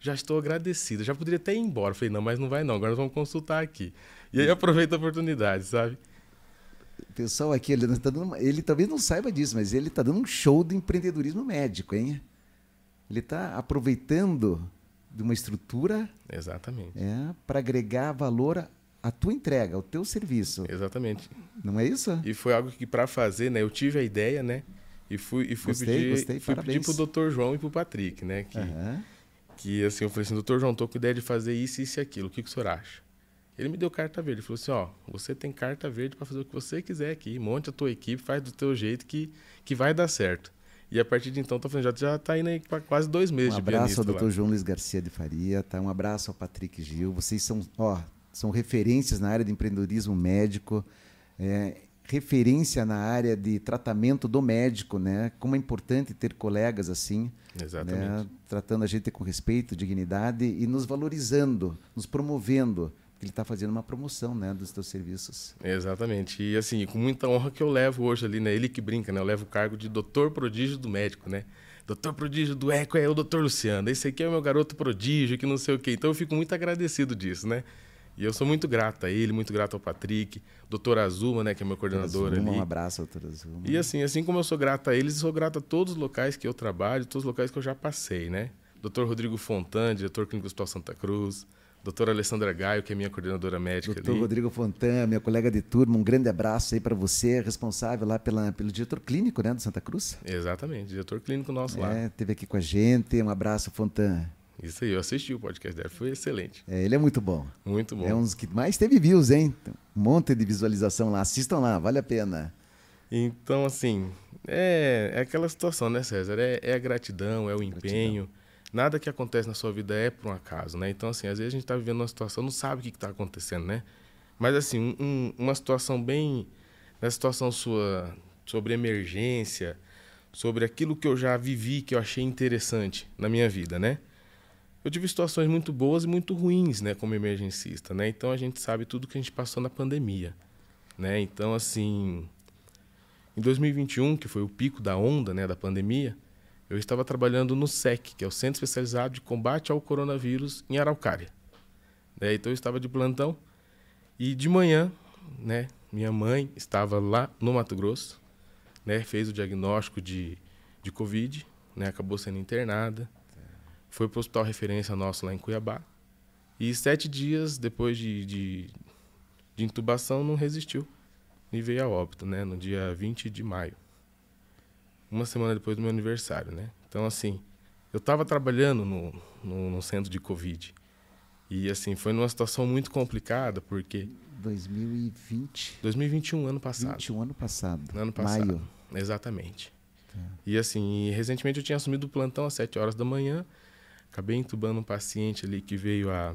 [SPEAKER 2] Já estou agradecido. Já poderia até ir embora. Falei: não, mas não vai não. Agora nós vamos consultar aqui. E aí aproveita a oportunidade, sabe?
[SPEAKER 1] O pessoal aqui, ele, tá dando, ele talvez não saiba disso, mas ele está dando um show de empreendedorismo médico, hein? Ele está aproveitando de uma estrutura.
[SPEAKER 2] Exatamente.
[SPEAKER 1] É, para agregar valor a tua entrega, o teu serviço.
[SPEAKER 2] Exatamente.
[SPEAKER 1] Não é isso?
[SPEAKER 2] E foi algo que para fazer, né, eu tive a ideia, né, e fui e fui
[SPEAKER 1] gostei,
[SPEAKER 2] pedir,
[SPEAKER 1] gostei,
[SPEAKER 2] fui pedir pro Dr. João e pro Patrick, né, que uhum. que assim, eu falei assim, Dr. João, tô com ideia de fazer isso, isso e aquilo. O que que o senhor acha? Ele me deu carta verde, ele falou assim, ó, você tem carta verde para fazer o que você quiser aqui, monte a tua equipe, faz do teu jeito que que vai dar certo. E a partir de então, tô falando, já, já tá indo aí para quase dois meses
[SPEAKER 1] um
[SPEAKER 2] de pianista
[SPEAKER 1] Um abraço ao Dr. João Luiz Garcia de Faria, tá? Um abraço ao Patrick Gil. Vocês são, ó, são referências na área de empreendedorismo médico, é, referência na área de tratamento do médico, né? Como é importante ter colegas assim,
[SPEAKER 2] Exatamente.
[SPEAKER 1] Né? tratando a gente com respeito, dignidade e nos valorizando, nos promovendo. Ele está fazendo uma promoção, né, dos seus serviços.
[SPEAKER 2] Exatamente. E assim, com muita honra que eu levo hoje ali, né? Ele que brinca, né? Eu levo o cargo de doutor prodígio do médico, né? Doutor prodígio do Eco é o doutor Luciano. Esse aqui é o meu garoto prodígio, que não sei o quê. Então eu fico muito agradecido disso, né? E eu sou muito grato a ele, muito grato ao Patrick, doutor Azuma, né, que é meu coordenador
[SPEAKER 1] Azuma,
[SPEAKER 2] ali.
[SPEAKER 1] Um abraço, doutor Azuma.
[SPEAKER 2] E assim, assim como eu sou grato a eles, sou grato a todos os locais que eu trabalho, todos os locais que eu já passei, né? Doutor Rodrigo Fontan, diretor clínico do Hospital Santa Cruz, doutora Alessandra Gaio, que é minha coordenadora médica
[SPEAKER 1] doutor ali. Rodrigo Fontan, minha colega de turma, um grande abraço aí para você, responsável lá pela, pelo diretor clínico, né, do Santa Cruz.
[SPEAKER 2] Exatamente, diretor clínico nosso é, lá.
[SPEAKER 1] Teve aqui com a gente, um abraço, Fontan.
[SPEAKER 2] Isso aí, eu assisti o podcast dela, foi excelente.
[SPEAKER 1] É, ele é muito bom.
[SPEAKER 2] Muito bom.
[SPEAKER 1] É um dos que mais teve views, hein? Um monte de visualização lá. Assistam lá, vale a pena.
[SPEAKER 2] Então, assim, é, é aquela situação, né, César? É, é a gratidão, é o empenho. Nada que acontece na sua vida é por um acaso, né? Então, assim, às vezes a gente está vivendo uma situação, não sabe o que está acontecendo, né? Mas, assim, um, uma situação bem. Nessa situação sua sobre emergência, sobre aquilo que eu já vivi, que eu achei interessante na minha vida, né? eu tive situações muito boas e muito ruins, né, como emergencista, né? Então a gente sabe tudo que a gente passou na pandemia, né? Então assim, em 2021, que foi o pico da onda, né, da pandemia, eu estava trabalhando no SEC, que é o Centro Especializado de Combate ao Coronavírus em Araucária. Né? Então eu estava de plantão e de manhã, né, minha mãe estava lá no Mato Grosso, né, fez o diagnóstico de, de Covid, né, acabou sendo internada, foi para o hospital referência nosso lá em Cuiabá e sete dias depois de, de, de intubação não resistiu e veio a óbito, né, no dia 20 de maio uma semana depois do meu aniversário, né? Então, assim, eu estava trabalhando no, no, no, centro de Covid. E, assim, foi numa situação muito complicada, porque...
[SPEAKER 1] 2020?
[SPEAKER 2] 2021, ano passado.
[SPEAKER 1] 21, ano passado.
[SPEAKER 2] Ano passado.
[SPEAKER 1] Maio.
[SPEAKER 2] Exatamente. Tá. E, assim, recentemente eu tinha assumido o plantão às 7 horas da manhã. Acabei entubando um paciente ali que veio a,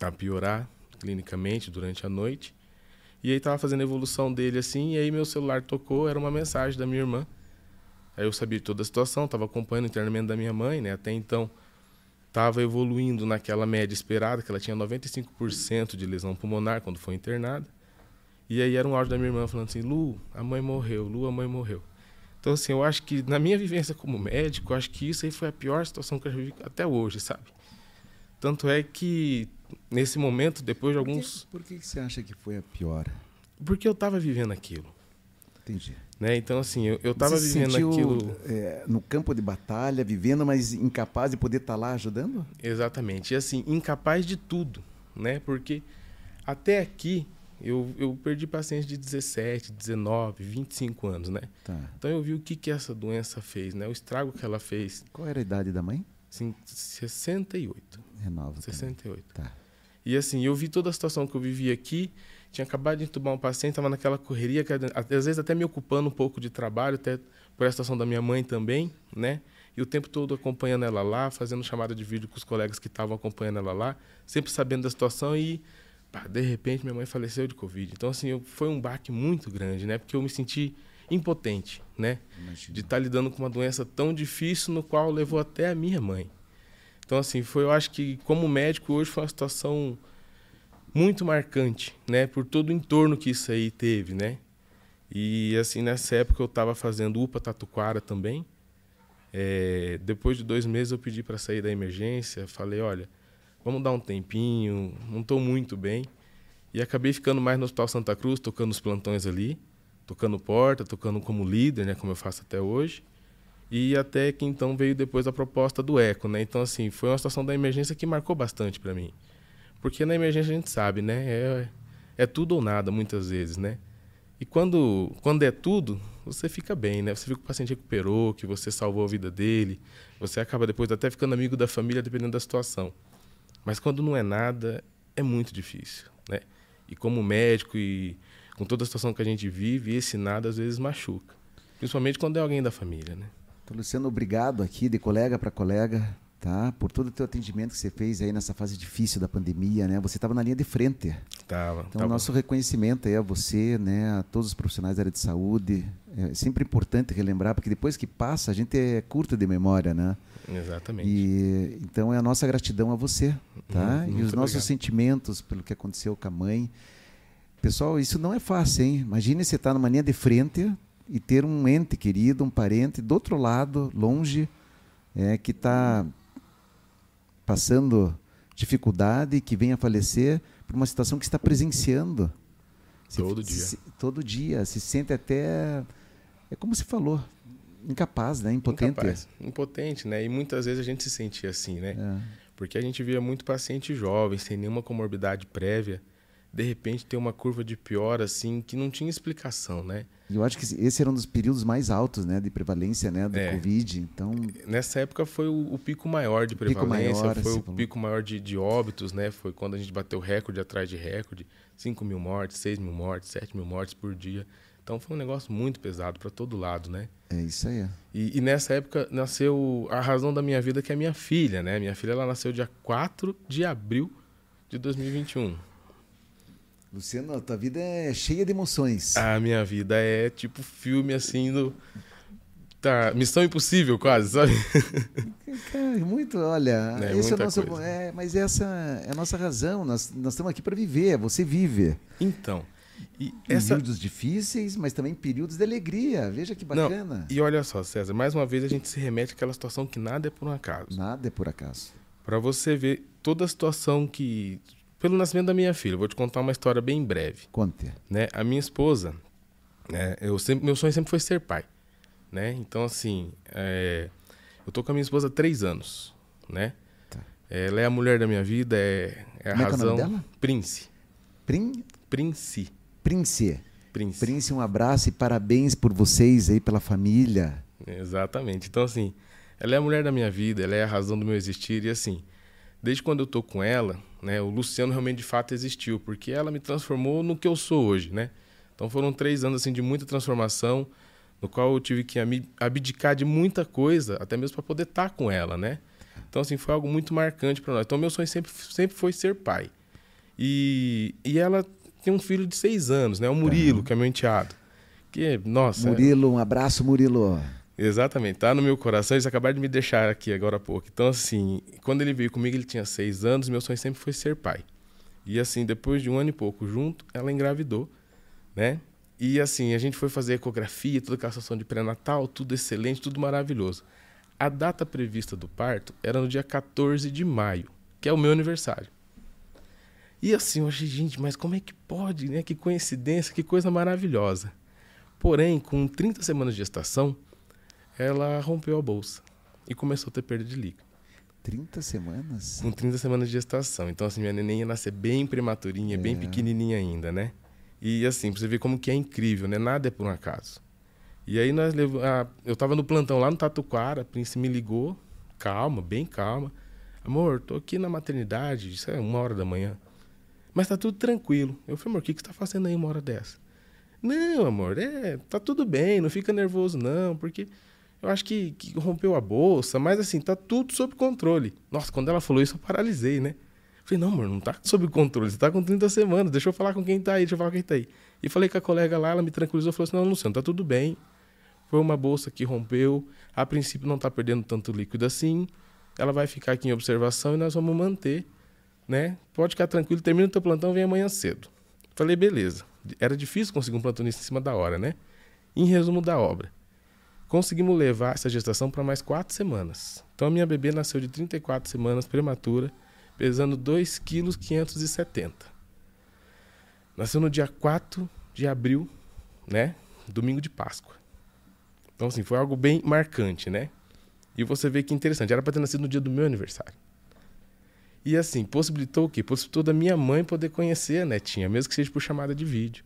[SPEAKER 2] a piorar clinicamente durante a noite. E aí estava fazendo a evolução dele, assim, e aí meu celular tocou, era uma mensagem da minha irmã Aí eu sabia de toda a situação, estava acompanhando o internamento da minha mãe, né? Até então estava evoluindo naquela média esperada, que ela tinha 95% de lesão pulmonar quando foi internada. E aí era um áudio da minha irmã falando assim: Lu, a mãe morreu, Lu, a mãe morreu. Então, assim, eu acho que na minha vivência como médico, acho que isso aí foi a pior situação que eu vivi até hoje, sabe? Tanto é que nesse momento, depois de alguns.
[SPEAKER 1] Por que, por que você acha que foi a pior?
[SPEAKER 2] Porque eu estava vivendo aquilo.
[SPEAKER 1] Entendi.
[SPEAKER 2] Né? Então, assim, eu, eu tava Você vivendo aquilo.
[SPEAKER 1] É, no campo de batalha, vivendo, mas incapaz de poder estar tá lá ajudando?
[SPEAKER 2] Exatamente. E, assim, incapaz de tudo. Né? Porque até aqui eu, eu perdi pacientes de 17, 19, 25 anos, né?
[SPEAKER 1] Tá.
[SPEAKER 2] Então eu vi o que, que essa doença fez, né? O estrago que ela fez.
[SPEAKER 1] Qual era a idade da mãe?
[SPEAKER 2] Sim, 68.
[SPEAKER 1] Renova.
[SPEAKER 2] 68.
[SPEAKER 1] Também. Tá.
[SPEAKER 2] E assim, eu vi toda a situação que eu vivi aqui tinha acabado de entubar um paciente, estava naquela correria, que, às vezes até me ocupando um pouco de trabalho, até por essa situação da minha mãe também, né? E o tempo todo acompanhando ela lá, fazendo chamada de vídeo com os colegas que estavam acompanhando ela lá, sempre sabendo da situação e, pá, de repente, minha mãe faleceu de Covid. Então, assim, eu, foi um baque muito grande, né? Porque eu me senti impotente, né? Imagina. De estar tá lidando com uma doença tão difícil, no qual levou até a minha mãe. Então, assim, foi, eu acho que como médico hoje foi uma situação muito marcante, né? Por todo o entorno que isso aí teve, né? E assim nessa época eu estava fazendo UPA Tatuquara também. É, depois de dois meses eu pedi para sair da emergência, falei, olha, vamos dar um tempinho, não estou muito bem. E acabei ficando mais no Hospital Santa Cruz, tocando os plantões ali, tocando porta, tocando como líder, né, como eu faço até hoje. E até que então veio depois a proposta do ECO, né? Então assim, foi uma situação da emergência que marcou bastante para mim. Porque na emergência a gente sabe, né? É, é tudo ou nada, muitas vezes, né? E quando, quando é tudo, você fica bem, né? Você viu que o paciente recuperou, que você salvou a vida dele. Você acaba depois até ficando amigo da família, dependendo da situação. Mas quando não é nada, é muito difícil, né? E como médico e com toda a situação que a gente vive, esse nada às vezes machuca. Principalmente quando é alguém da família, né?
[SPEAKER 1] Então, Luciano, obrigado aqui, de colega para colega, tá? Por todo o teu atendimento que você fez aí nessa fase difícil da pandemia, né? Você estava na linha de frente.
[SPEAKER 2] Tava.
[SPEAKER 1] Então,
[SPEAKER 2] tava.
[SPEAKER 1] nosso reconhecimento aí a você, né? A todos os profissionais da área de saúde. É sempre importante relembrar, porque depois que passa, a gente é curto de memória, né?
[SPEAKER 2] Exatamente.
[SPEAKER 1] E, então, é a nossa gratidão a você, tá? Uhum, e os nossos sentimentos pelo que aconteceu com a mãe. Pessoal, isso não é fácil, hein? Imagine você estar tá numa linha de frente e ter um ente querido, um parente do outro lado, longe, é, que está passando dificuldade, que vem a falecer por uma situação que está presenciando.
[SPEAKER 2] Todo se, dia.
[SPEAKER 1] Se, todo dia. Se sente até. É como se falou. Incapaz, né? Impotente. Incapaz.
[SPEAKER 2] Impotente, né? E muitas vezes a gente se sentia assim, né?
[SPEAKER 1] É.
[SPEAKER 2] Porque a gente via muito paciente jovem, sem nenhuma comorbidade prévia, de repente ter uma curva de pior assim que não tinha explicação, né?
[SPEAKER 1] Eu acho que esse era um dos períodos mais altos, né, de prevalência, né, do é. Covid. Então
[SPEAKER 2] nessa época foi o, o pico maior de prevalência, maior, foi o falou. pico maior de, de, óbitos, né? Foi quando a gente bateu recorde atrás de recorde, 5 mil mortes, 6 mil mortes, 7 mil mortes por dia. Então foi um negócio muito pesado para todo lado, né?
[SPEAKER 1] É isso aí.
[SPEAKER 2] E, e, nessa época nasceu a razão da minha vida, que é a minha filha, né? Minha filha ela nasceu dia 4 de abril de 2021.
[SPEAKER 1] Luciano, a tua vida é cheia de emoções.
[SPEAKER 2] A minha vida é tipo filme assim do. Tá, Missão Impossível, quase, sabe?
[SPEAKER 1] Cara, muito, olha, é, esse é o nosso, coisa. é, mas essa é a nossa razão. Nós, nós estamos aqui para viver, você vive.
[SPEAKER 2] Então,
[SPEAKER 1] E essa... Períodos difíceis, mas também períodos de alegria. Veja que bacana.
[SPEAKER 2] Não, e olha só, César, mais uma vez a gente se remete àquela situação que nada é por um acaso.
[SPEAKER 1] Nada é por acaso.
[SPEAKER 2] Para você ver toda a situação que. Pelo nascimento da minha filha, vou te contar uma história bem breve.
[SPEAKER 1] Conte.
[SPEAKER 2] Né? A minha esposa, né, eu sempre, meu sonho sempre foi ser pai. Né? Então, assim, é, eu tô com a minha esposa há três anos. Né? Tá. Ela é a mulher da minha vida, é, é a Como razão. É, é o nome dela? Prince.
[SPEAKER 1] Prin?
[SPEAKER 2] Prince.
[SPEAKER 1] Prince. Prince. Prince, um abraço e parabéns por vocês aí, pela família.
[SPEAKER 2] Exatamente. Então, assim, ela é a mulher da minha vida, ela é a razão do meu existir. E, assim, desde quando eu tô com ela, né, o Luciano realmente de fato existiu, porque ela me transformou no que eu sou hoje, né? Então, foram três anos, assim, de muita transformação, no qual eu tive que abdicar de muita coisa, até mesmo para poder estar tá com ela, né? Então, assim, foi algo muito marcante para nós. Então, meu sonho sempre, sempre foi ser pai. E, e ela tem um filho de seis anos, né? O Murilo, uhum. que é meu enteado. Que, nossa.
[SPEAKER 1] Murilo, um abraço, Murilo.
[SPEAKER 2] Exatamente, tá no meu coração. Eles acabaram de me deixar aqui agora há pouco. Então, assim, quando ele veio comigo, ele tinha seis anos. Meu sonho sempre foi ser pai. E, assim, depois de um ano e pouco junto, ela engravidou, né? E, assim, a gente foi fazer ecografia, toda aquela situação de pré-natal, tudo excelente, tudo maravilhoso. A data prevista do parto era no dia 14 de maio, que é o meu aniversário. E assim, eu achei, gente, mas como é que pode, né? Que coincidência, que coisa maravilhosa. Porém, com 30 semanas de gestação, ela rompeu a bolsa e começou a ter perda de líquido.
[SPEAKER 1] 30 semanas?
[SPEAKER 2] Com 30 semanas de gestação. Então, assim, minha neném ia nascer bem prematurinha, é. bem pequenininha ainda, né? E assim, pra você ver como que é incrível, né? Nada é por um acaso. E aí nós levamos... Ah, eu tava no plantão lá no Tatuquara, a Prince me ligou, calma, bem calma. Amor, tô aqui na maternidade, isso é uma hora da manhã. Mas tá tudo tranquilo. Eu falei, amor, o que, que você tá fazendo aí uma hora dessa? Não, amor, é, tá tudo bem, não fica nervoso não, porque eu acho que, que rompeu a bolsa, mas assim, tá tudo sob controle. Nossa, quando ela falou isso, eu paralisei, né? Falei, não, amor, não tá sob controle, você tá com 30 semanas, deixa eu falar com quem tá aí, deixa eu falar com quem tá aí. E falei com a colega lá, ela me tranquilizou, falou assim, não, Luciano, tá tudo bem, foi uma bolsa que rompeu, a princípio não tá perdendo tanto líquido assim, ela vai ficar aqui em observação e nós vamos manter né? Pode ficar tranquilo, termina o teu plantão, vem amanhã cedo. Falei, beleza. Era difícil conseguir um plantonista em cima da hora, né? Em resumo da obra, conseguimos levar essa gestação para mais quatro semanas. Então a minha bebê nasceu de 34 semanas, prematura, pesando 2,570 kg. Nasceu no dia 4 de abril, né? Domingo de Páscoa. Então, assim, foi algo bem marcante, né? E você vê que interessante, era para ter nascido no dia do meu aniversário. E assim, possibilitou o quê? Possibilitou da minha mãe poder conhecer a netinha, mesmo que seja por chamada de vídeo.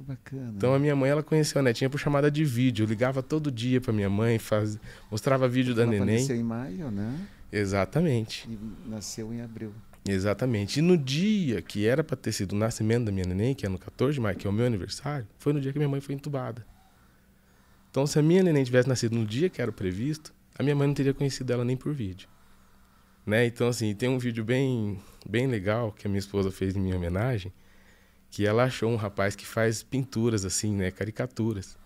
[SPEAKER 1] Que bacana.
[SPEAKER 2] Então a minha mãe ela conheceu a netinha por chamada de vídeo. Eu ligava todo dia para minha mãe, faz... mostrava vídeo
[SPEAKER 1] ela
[SPEAKER 2] da neném.
[SPEAKER 1] Nasceu em maio, né?
[SPEAKER 2] Exatamente.
[SPEAKER 1] E nasceu em abril.
[SPEAKER 2] Exatamente. E no dia que era para ter sido o nascimento da minha neném, que é no 14 de maio, que é o meu aniversário, foi no dia que minha mãe foi entubada. Então, se a minha neném tivesse nascido no dia que era previsto, a minha mãe não teria conhecido ela nem por vídeo. Né? Então, assim, tem um vídeo bem, bem legal que a minha esposa fez em minha homenagem, que ela achou um rapaz que faz pinturas, assim, né? Caricaturas.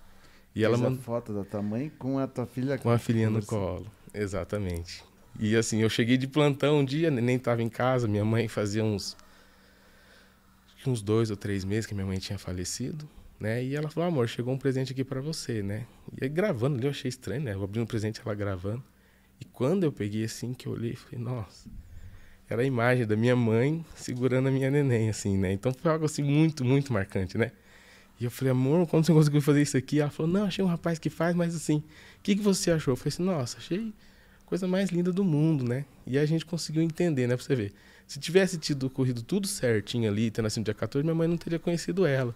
[SPEAKER 1] E fez ela manda foto da tua mãe com a tua filha
[SPEAKER 2] com a filhinha no colo, exatamente. E assim, eu cheguei de plantão um dia, nem estava em casa, minha mãe fazia uns uns dois ou três meses que minha mãe tinha falecido, né? E ela falou, amor, chegou um presente aqui para você, né? E aí gravando ali, eu achei estranho, né? Eu abri um presente ela gravando. E quando eu peguei assim, que eu olhei, falei, nossa, era a imagem da minha mãe segurando a minha neném, assim, né? Então foi algo assim muito, muito marcante, né? E eu falei, amor, como você conseguiu fazer isso aqui? Ela falou, não, achei um rapaz que faz, mas assim, o que, que você achou? Eu falei assim, nossa, achei a coisa mais linda do mundo, né? E a gente conseguiu entender, né? Pra você ver. Se tivesse tido ocorrido tudo certinho ali, tendo nascido dia 14, minha mãe não teria conhecido ela.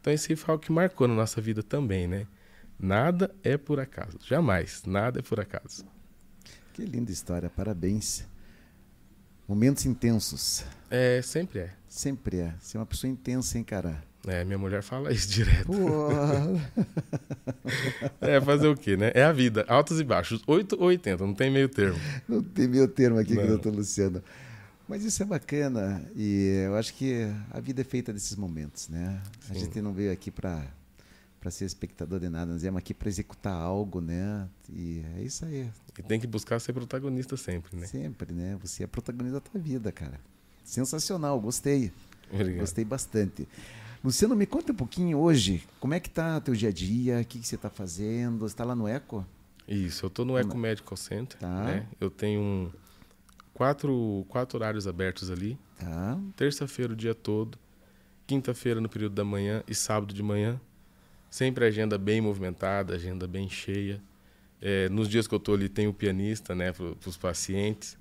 [SPEAKER 2] Então esse foi algo que marcou na nossa vida também, né? Nada é por acaso. Jamais. Nada é por acaso.
[SPEAKER 1] Que linda história, parabéns. Momentos intensos.
[SPEAKER 2] É, sempre é.
[SPEAKER 1] Sempre é. Você é uma pessoa intensa, hein, cara?
[SPEAKER 2] É, minha mulher fala isso [laughs] direto. é, fazer o quê, né? É a vida, altos e baixos, 8 ou 80, não tem meio termo.
[SPEAKER 1] Não tem meio termo aqui, doutor Luciano. Mas isso é bacana e eu acho que a vida é feita desses momentos, né? Sim. A gente não veio aqui para para ser espectador de nada, nós viemos aqui para executar algo, né? E é isso aí.
[SPEAKER 2] E tem que buscar ser protagonista sempre, né?
[SPEAKER 1] Sempre, né? Você é protagonista da tua vida, cara. Sensacional, gostei. Obrigado. Gostei bastante. Luciano, me conta um pouquinho hoje, como é que tá teu dia a dia, o que, que você está fazendo? Você está lá no Eco?
[SPEAKER 2] Isso, eu estou no Eco Medical Center.
[SPEAKER 1] Tá.
[SPEAKER 2] Né? Eu tenho um, quatro, quatro horários abertos ali.
[SPEAKER 1] Tá.
[SPEAKER 2] Terça-feira o dia todo, quinta-feira no período da manhã e sábado de manhã. Sempre agenda bem movimentada, agenda bem cheia. É, nos dias que eu estou ali tem o pianista né, para os pacientes.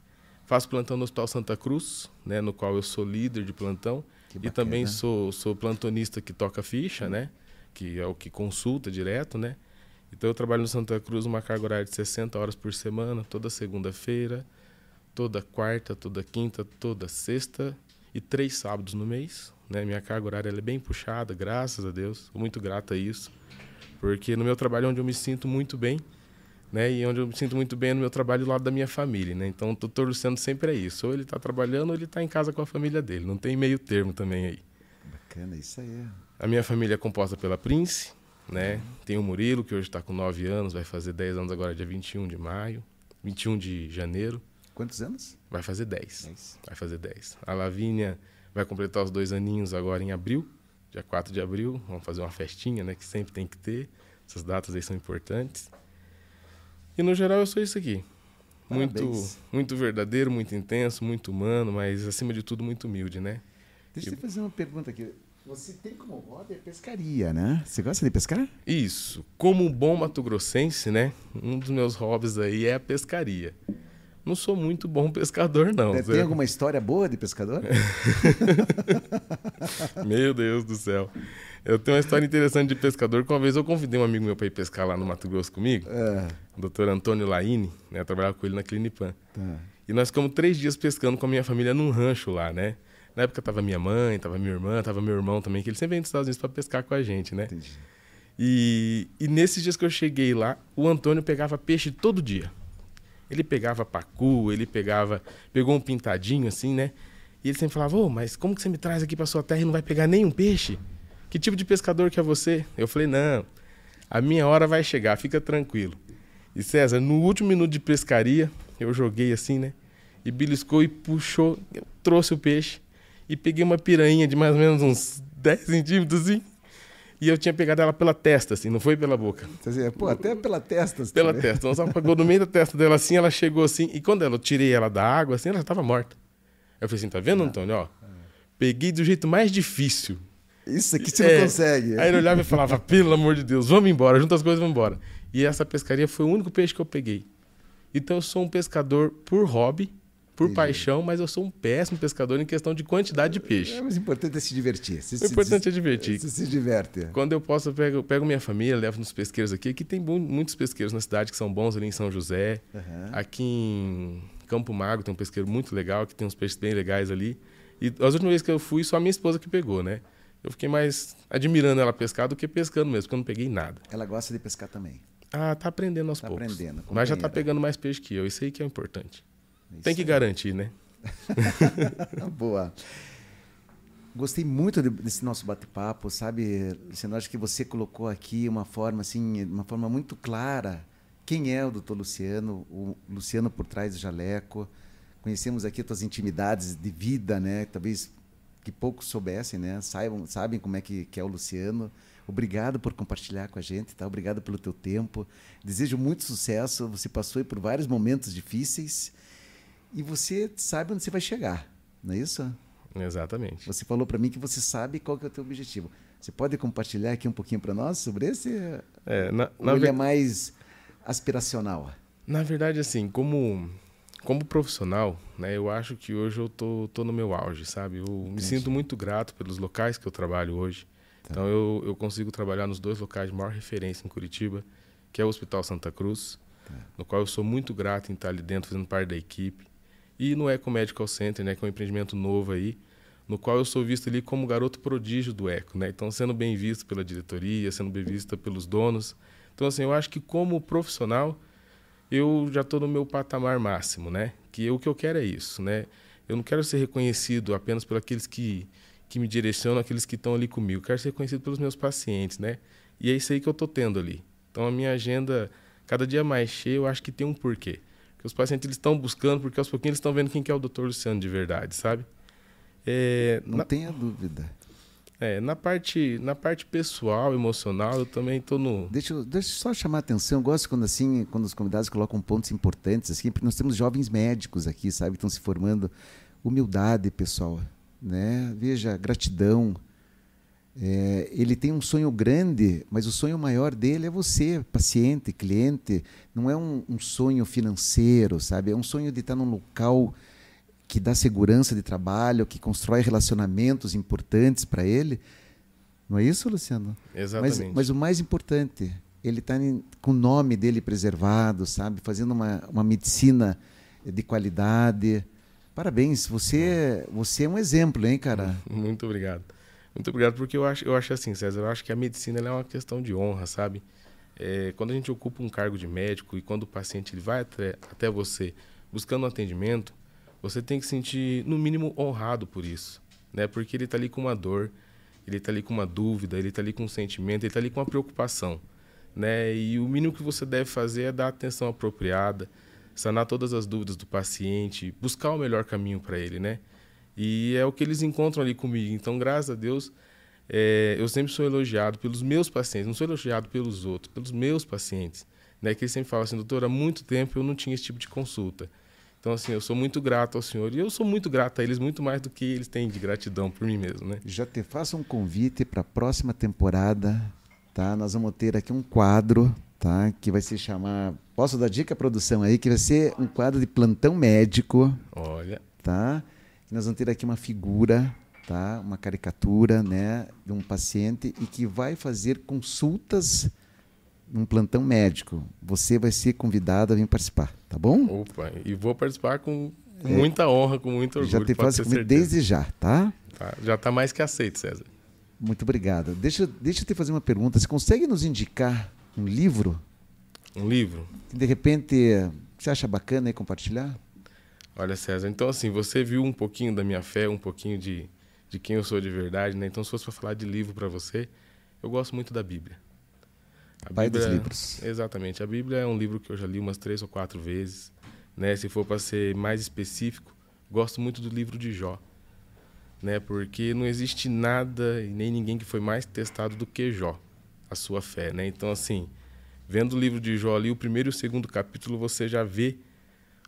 [SPEAKER 2] Faço plantão no Hospital Santa Cruz, né, no qual eu sou líder de plantão. E também sou, sou plantonista que toca ficha, né? Que é o que consulta direto, né? Então eu trabalho no Santa Cruz uma carga horária de 60 horas por semana, toda segunda-feira, toda quarta, toda quinta, toda sexta e três sábados no mês. Né? Minha carga horária é bem puxada, graças a Deus. Sou muito grato a isso. Porque no meu trabalho é onde eu me sinto muito bem, né? E onde eu me sinto muito bem é no meu trabalho do lado da minha família, né? Então o doutor Luciano sempre é isso. Ou ele está trabalhando ou ele está em casa com a família dele. Não tem meio termo também aí.
[SPEAKER 1] Bacana, isso aí.
[SPEAKER 2] A minha família é composta pela Prince, né? Tem o Murilo, que hoje está com 9 anos, vai fazer 10 anos agora, dia 21 de maio. 21 de janeiro,
[SPEAKER 1] Quantos anos?
[SPEAKER 2] vai fazer 10.
[SPEAKER 1] Dez.
[SPEAKER 2] Vai fazer 10. A Lavínia vai completar os dois aninhos agora em abril, dia 4 de abril. Vamos fazer uma festinha, né? Que sempre tem que ter. Essas datas aí são importantes. E no geral eu sou isso aqui. Muito, muito verdadeiro, muito intenso, muito humano, mas acima de tudo muito humilde, né?
[SPEAKER 1] Deixa eu te fazer uma pergunta aqui. Você tem como hobby a pescaria, né? Você gosta de pescar?
[SPEAKER 2] Isso. Como um bom mato-grossense, né? Um dos meus hobbies aí é a pescaria. Não sou muito bom pescador, não.
[SPEAKER 1] Tem-
[SPEAKER 2] Zé.
[SPEAKER 1] Tem alguma história boa de pescador? [laughs]
[SPEAKER 2] Meu Deus do céu. Eu tenho uma história interessante de pescador, que uma vez eu convidei um amigo meu para ir pescar lá no Mato Grosso comigo,
[SPEAKER 1] É,
[SPEAKER 2] o doutor Antônio Laine, né? Eu trabalhava com ele na Clinipan.
[SPEAKER 1] tá.
[SPEAKER 2] E nós ficamos três dias pescando com a minha família num rancho lá, né? Na época tava minha mãe, tava minha irmã, tava meu irmão também, que ele sempre vem dos Estados Unidos para pescar com a gente, né?
[SPEAKER 1] Entendi.
[SPEAKER 2] E, e nesses dias que eu cheguei lá, o Antônio pegava peixe todo dia. Ele pegava pacu, ele pegava. Pegou um pintadinho assim, né? E ele sempre falava: Ô, mas como que você me traz aqui pra sua terra e não vai pegar nenhum peixe? Que tipo de pescador que é você? Eu falei: Não, a minha hora vai chegar, fica tranquilo. E César, no último minuto de pescaria, eu joguei assim, né? E beliscou e puxou, eu trouxe o peixe. E peguei uma piranha de mais ou menos uns 10 centímetros, assim. E eu tinha pegado ela pela testa, assim, não foi pela boca.
[SPEAKER 1] Dizer, pô, até pela testa. você
[SPEAKER 2] Pela
[SPEAKER 1] vê.
[SPEAKER 2] testa. Só pegou no meio da testa dela assim, ela chegou assim. E quando eu tirei ela da água, assim, ela já estava morta. Eu falei assim, tá vendo, Antônio? Ó, peguei do jeito mais difícil.
[SPEAKER 1] Isso aqui você
[SPEAKER 2] É.
[SPEAKER 1] não consegue.
[SPEAKER 2] Aí ele olhava e falava, [laughs] pelo amor de Deus, vamos embora, junta as coisas e vamos embora. E essa pescaria foi o único peixe que eu peguei. Então eu sou um pescador por hobby, por
[SPEAKER 1] Entendi.
[SPEAKER 2] paixão, mas eu sou um péssimo pescador em questão de quantidade de peixe.
[SPEAKER 1] É, mas o importante é se divertir. Você
[SPEAKER 2] O
[SPEAKER 1] se-
[SPEAKER 2] importante é divertir.
[SPEAKER 1] Você se diverte.
[SPEAKER 2] Quando eu posso, eu pego, pego minha família, levo nos pesqueiros aqui. Aqui tem mu- muitos pesqueiros na cidade que são bons ali em São José.
[SPEAKER 1] Aham.
[SPEAKER 2] Aqui em Campo Mago tem um pesqueiro muito legal, que tem uns peixes bem legais ali. E as últimas vezes que eu fui, só a minha esposa que pegou, né? Eu fiquei mais admirando ela pescar do que pescando mesmo, porque eu não peguei nada.
[SPEAKER 1] Ela gosta de pescar também.
[SPEAKER 2] Ah, tá aprendendo aos
[SPEAKER 1] Tá
[SPEAKER 2] poucos.
[SPEAKER 1] aprendendo,
[SPEAKER 2] Mas já tá pegando mais peixe que eu. Isso aí que é o importante. Tem que
[SPEAKER 1] Isso
[SPEAKER 2] garantir, né? [laughs]
[SPEAKER 1] Boa. Gostei muito de- desse nosso bate-papo, sabe? Luciano, acho que você colocou aqui uma forma assim, uma forma muito clara. Quem é o doutor Luciano? O Luciano por trás do jaleco. Conhecemos aqui as tuas intimidades de vida, né? Talvez que poucos soubessem, né? Saibam, sabem como é que, que é o Luciano. Obrigado por compartilhar com a gente, tá? Obrigado pelo teu tempo. Desejo muito sucesso. Você passou por vários momentos difíceis e você sabe onde você vai chegar, não é isso?
[SPEAKER 2] Exatamente.
[SPEAKER 1] Você falou para mim que você sabe qual que é o teu objetivo. Você pode compartilhar aqui um pouquinho para nós sobre esse?
[SPEAKER 2] É, na, na,
[SPEAKER 1] ele
[SPEAKER 2] ver-
[SPEAKER 1] é mais aspiracional?
[SPEAKER 2] na verdade, assim, como, como profissional, né, eu acho que hoje eu tô, tô no meu auge, sabe? Eu me
[SPEAKER 1] Entendi.
[SPEAKER 2] sinto muito grato pelos locais que eu trabalho hoje.
[SPEAKER 1] Tá.
[SPEAKER 2] Então, eu, eu consigo trabalhar nos dois locais de maior referência em Curitiba, que é o Hospital Santa Cruz,
[SPEAKER 1] Tá.
[SPEAKER 2] no qual eu sou muito grato em estar ali dentro, fazendo parte da equipe. E no Eco Medical Center, né, que é um empreendimento novo aí, no qual eu sou visto ali como garoto prodígio do Eco, né? Então, sendo bem visto pela diretoria, sendo bem visto pelos donos. Então, assim, eu acho que como profissional, eu já estou no meu patamar máximo, né? Que o que eu quero é isso, né? Eu não quero ser reconhecido apenas por aqueles que, que me direcionam, aqueles que estão ali comigo. Eu quero ser reconhecido pelos meus pacientes, né? E é isso aí que eu estou tendo ali. Então, a minha agenda, cada dia mais cheia, eu acho que tem um porquê. Os pacientes estão buscando, porque aos pouquinhos eles estão vendo quem que é o Dr. Luciano de verdade, sabe? É,
[SPEAKER 1] Não
[SPEAKER 2] na-
[SPEAKER 1] tenha dúvida.
[SPEAKER 2] É, na parte, na parte pessoal, emocional, eu também estou no.
[SPEAKER 1] Deixa, eu- deixa eu só chamar a atenção. Eu gosto quando assim, quando os convidados colocam pontos importantes, assim, porque nós temos jovens médicos aqui, sabe, que estão se formando. Humildade, pessoal, né? Veja, gratidão. É, ele tem um sonho grande, mas o sonho maior dele é você, paciente, cliente. Não é um, um sonho financeiro, sabe? É um sonho de estar num local que dá segurança de trabalho, que constrói relacionamentos importantes para ele. Não é isso, Luciano?
[SPEAKER 2] Exatamente.
[SPEAKER 1] Mas, mas o mais importante, ele está com o nome dele preservado, sabe? Fazendo uma, uma medicina de qualidade. Parabéns, você, você é um exemplo, hein, cara? [laughs]
[SPEAKER 2] Muito obrigado. Muito obrigado, porque eu acho, eu acho assim, César, eu acho que a medicina é uma questão de honra, sabe? É, quando a gente ocupa um cargo de médico e quando o paciente ele vai até, até você buscando um atendimento, você tem que se sentir, no mínimo, honrado por isso, né? Porque ele está ali com uma dor, ele está ali com uma dúvida, ele está ali com um sentimento, ele está ali com uma preocupação, né? E o mínimo que você deve fazer é dar atenção apropriada, sanar todas as dúvidas do paciente, buscar o melhor caminho para ele, né? E é o que eles encontram ali comigo. Então, graças a Deus, é, eu sempre sou elogiado pelos meus pacientes, não sou elogiado pelos outros, pelos meus pacientes. Né? Que eles sempre falam assim, doutor, há muito tempo eu não tinha esse tipo de consulta. Então, assim, eu sou muito grato ao senhor e eu sou muito grato a eles, muito mais do que eles têm de gratidão por mim mesmo, né?
[SPEAKER 1] Já te faço um convite para a próxima temporada, tá? Nós vamos ter aqui um quadro, tá? Que vai se chamar, posso dar dica produção aí, que vai ser um quadro de plantão médico,
[SPEAKER 2] Olha,
[SPEAKER 1] tá? Nós vamos ter aqui uma figura, tá? Uma caricatura, né, de um paciente e que vai fazer consultas num plantão médico. Você vai ser convidado a vir participar, tá bom?
[SPEAKER 2] opa, e vou participar com, com muita honra, com muito orgulho.
[SPEAKER 1] É. já te convite
[SPEAKER 2] certeza.
[SPEAKER 1] desde já, tá?
[SPEAKER 2] Tá, já está mais que aceito, César.
[SPEAKER 1] Muito obrigado. Deixa, deixa eu te fazer uma pergunta. Você consegue nos indicar um livro
[SPEAKER 2] Um livro?
[SPEAKER 1] que de repente você acha bacana aí compartilhar?
[SPEAKER 2] Olha, César, então assim, você viu um pouquinho da minha fé, um pouquinho de, de quem eu sou de verdade, né? Então, se fosse para falar de livro para você, eu gosto muito da Bíblia. A
[SPEAKER 1] Pai dos livros.
[SPEAKER 2] Exatamente. A Bíblia é um livro que eu já li umas três ou quatro vezes. Né? Se for para ser mais específico, gosto muito do livro de Jó. Né? Porque não existe nada e nem ninguém que foi mais testado do que Jó, a sua fé. Né? Então, assim, vendo o livro de Jó ali, o primeiro e o segundo capítulo, você já vê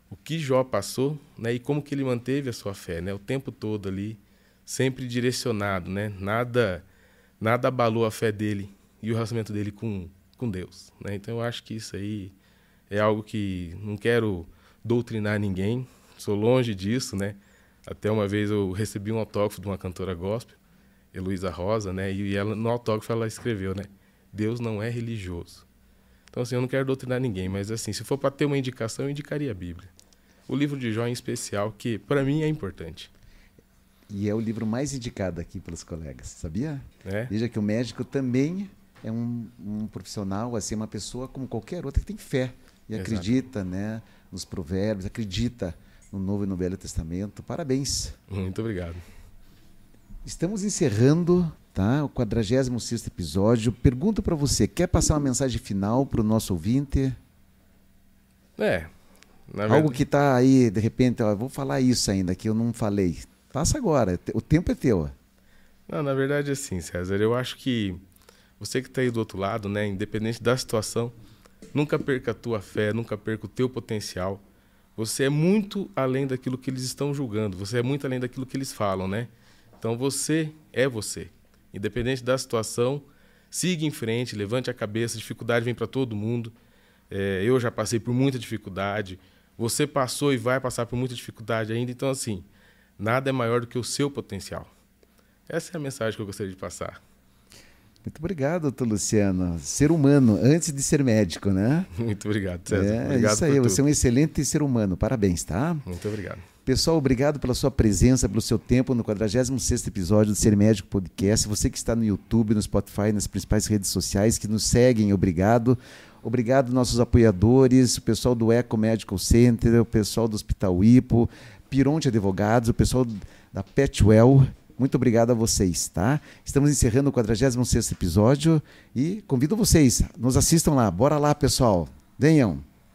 [SPEAKER 2] o que Jó passou né? e como que ele manteve a sua fé né? o tempo todo ali, sempre direcionado. Né? Nada, nada abalou a fé dele e o relacionamento dele com, com Deus. Né? Então eu acho que isso aí é algo que não quero doutrinar ninguém, sou longe disso, né? Até uma vez eu recebi um autógrafo de uma cantora gospel, Heloísa Rosa, né? E ela, no autógrafo ela escreveu, né? Deus não é religioso. Então assim, eu não quero doutrinar ninguém, mas assim, se for para ter uma indicação, eu indicaria a Bíblia. O livro de Jó em especial, que para mim é importante,
[SPEAKER 1] E é o livro mais indicado aqui pelos colegas, sabia?
[SPEAKER 2] né?
[SPEAKER 1] Veja que o médico também é um, um profissional, assim, uma pessoa como qualquer outra que tem fé e
[SPEAKER 2] Exato.
[SPEAKER 1] acredita, né, nos provérbios, acredita no Novo e no Velho Testamento. Parabéns.
[SPEAKER 2] Muito obrigado.
[SPEAKER 1] Estamos encerrando, tá? O 46 episódio. Pergunto para você, quer passar uma mensagem final para o nosso ouvinte?
[SPEAKER 2] É.
[SPEAKER 1] Algo que está aí, de repente, ó, vou falar isso ainda que eu não falei. Passa agora, o tempo é teu.
[SPEAKER 2] Não, na verdade, assim, César, eu acho que você que está aí do outro lado, né, independente da situação, nunca perca a tua fé, nunca perca o teu potencial. Você é muito além daquilo que eles estão julgando, você é muito além daquilo que eles falam, né? Então você é você. Independente da situação, siga em frente, levante a cabeça, dificuldade vem para todo mundo. É, eu já passei por muita dificuldade, você passou e vai passar por muita dificuldade ainda, então assim, nada é maior do que o seu potencial. Essa é a mensagem que eu gostaria de passar.
[SPEAKER 1] Muito obrigado, doutor Luciano. Ser humano antes de ser médico, né? [laughs]
[SPEAKER 2] Muito obrigado, César.
[SPEAKER 1] É
[SPEAKER 2] obrigado
[SPEAKER 1] isso aí, você é um excelente ser humano. Parabéns, tá?
[SPEAKER 2] tudo. Muito obrigado.
[SPEAKER 1] Pessoal, obrigado pela sua presença, pelo seu tempo no 46º episódio do Ser Médico Podcast. Você que está no YouTube, no Spotify, nas principais redes sociais, que nos seguem, obrigado. Obrigado nossos apoiadores, o pessoal do Eco Medical Center, o pessoal do Hospital Ipo, Pironte Advogados, o pessoal da Petwell. Muito obrigado a vocês, tá? Estamos encerrando o 46º episódio e convido vocês, nos assistam lá. Bora lá, pessoal. Venham.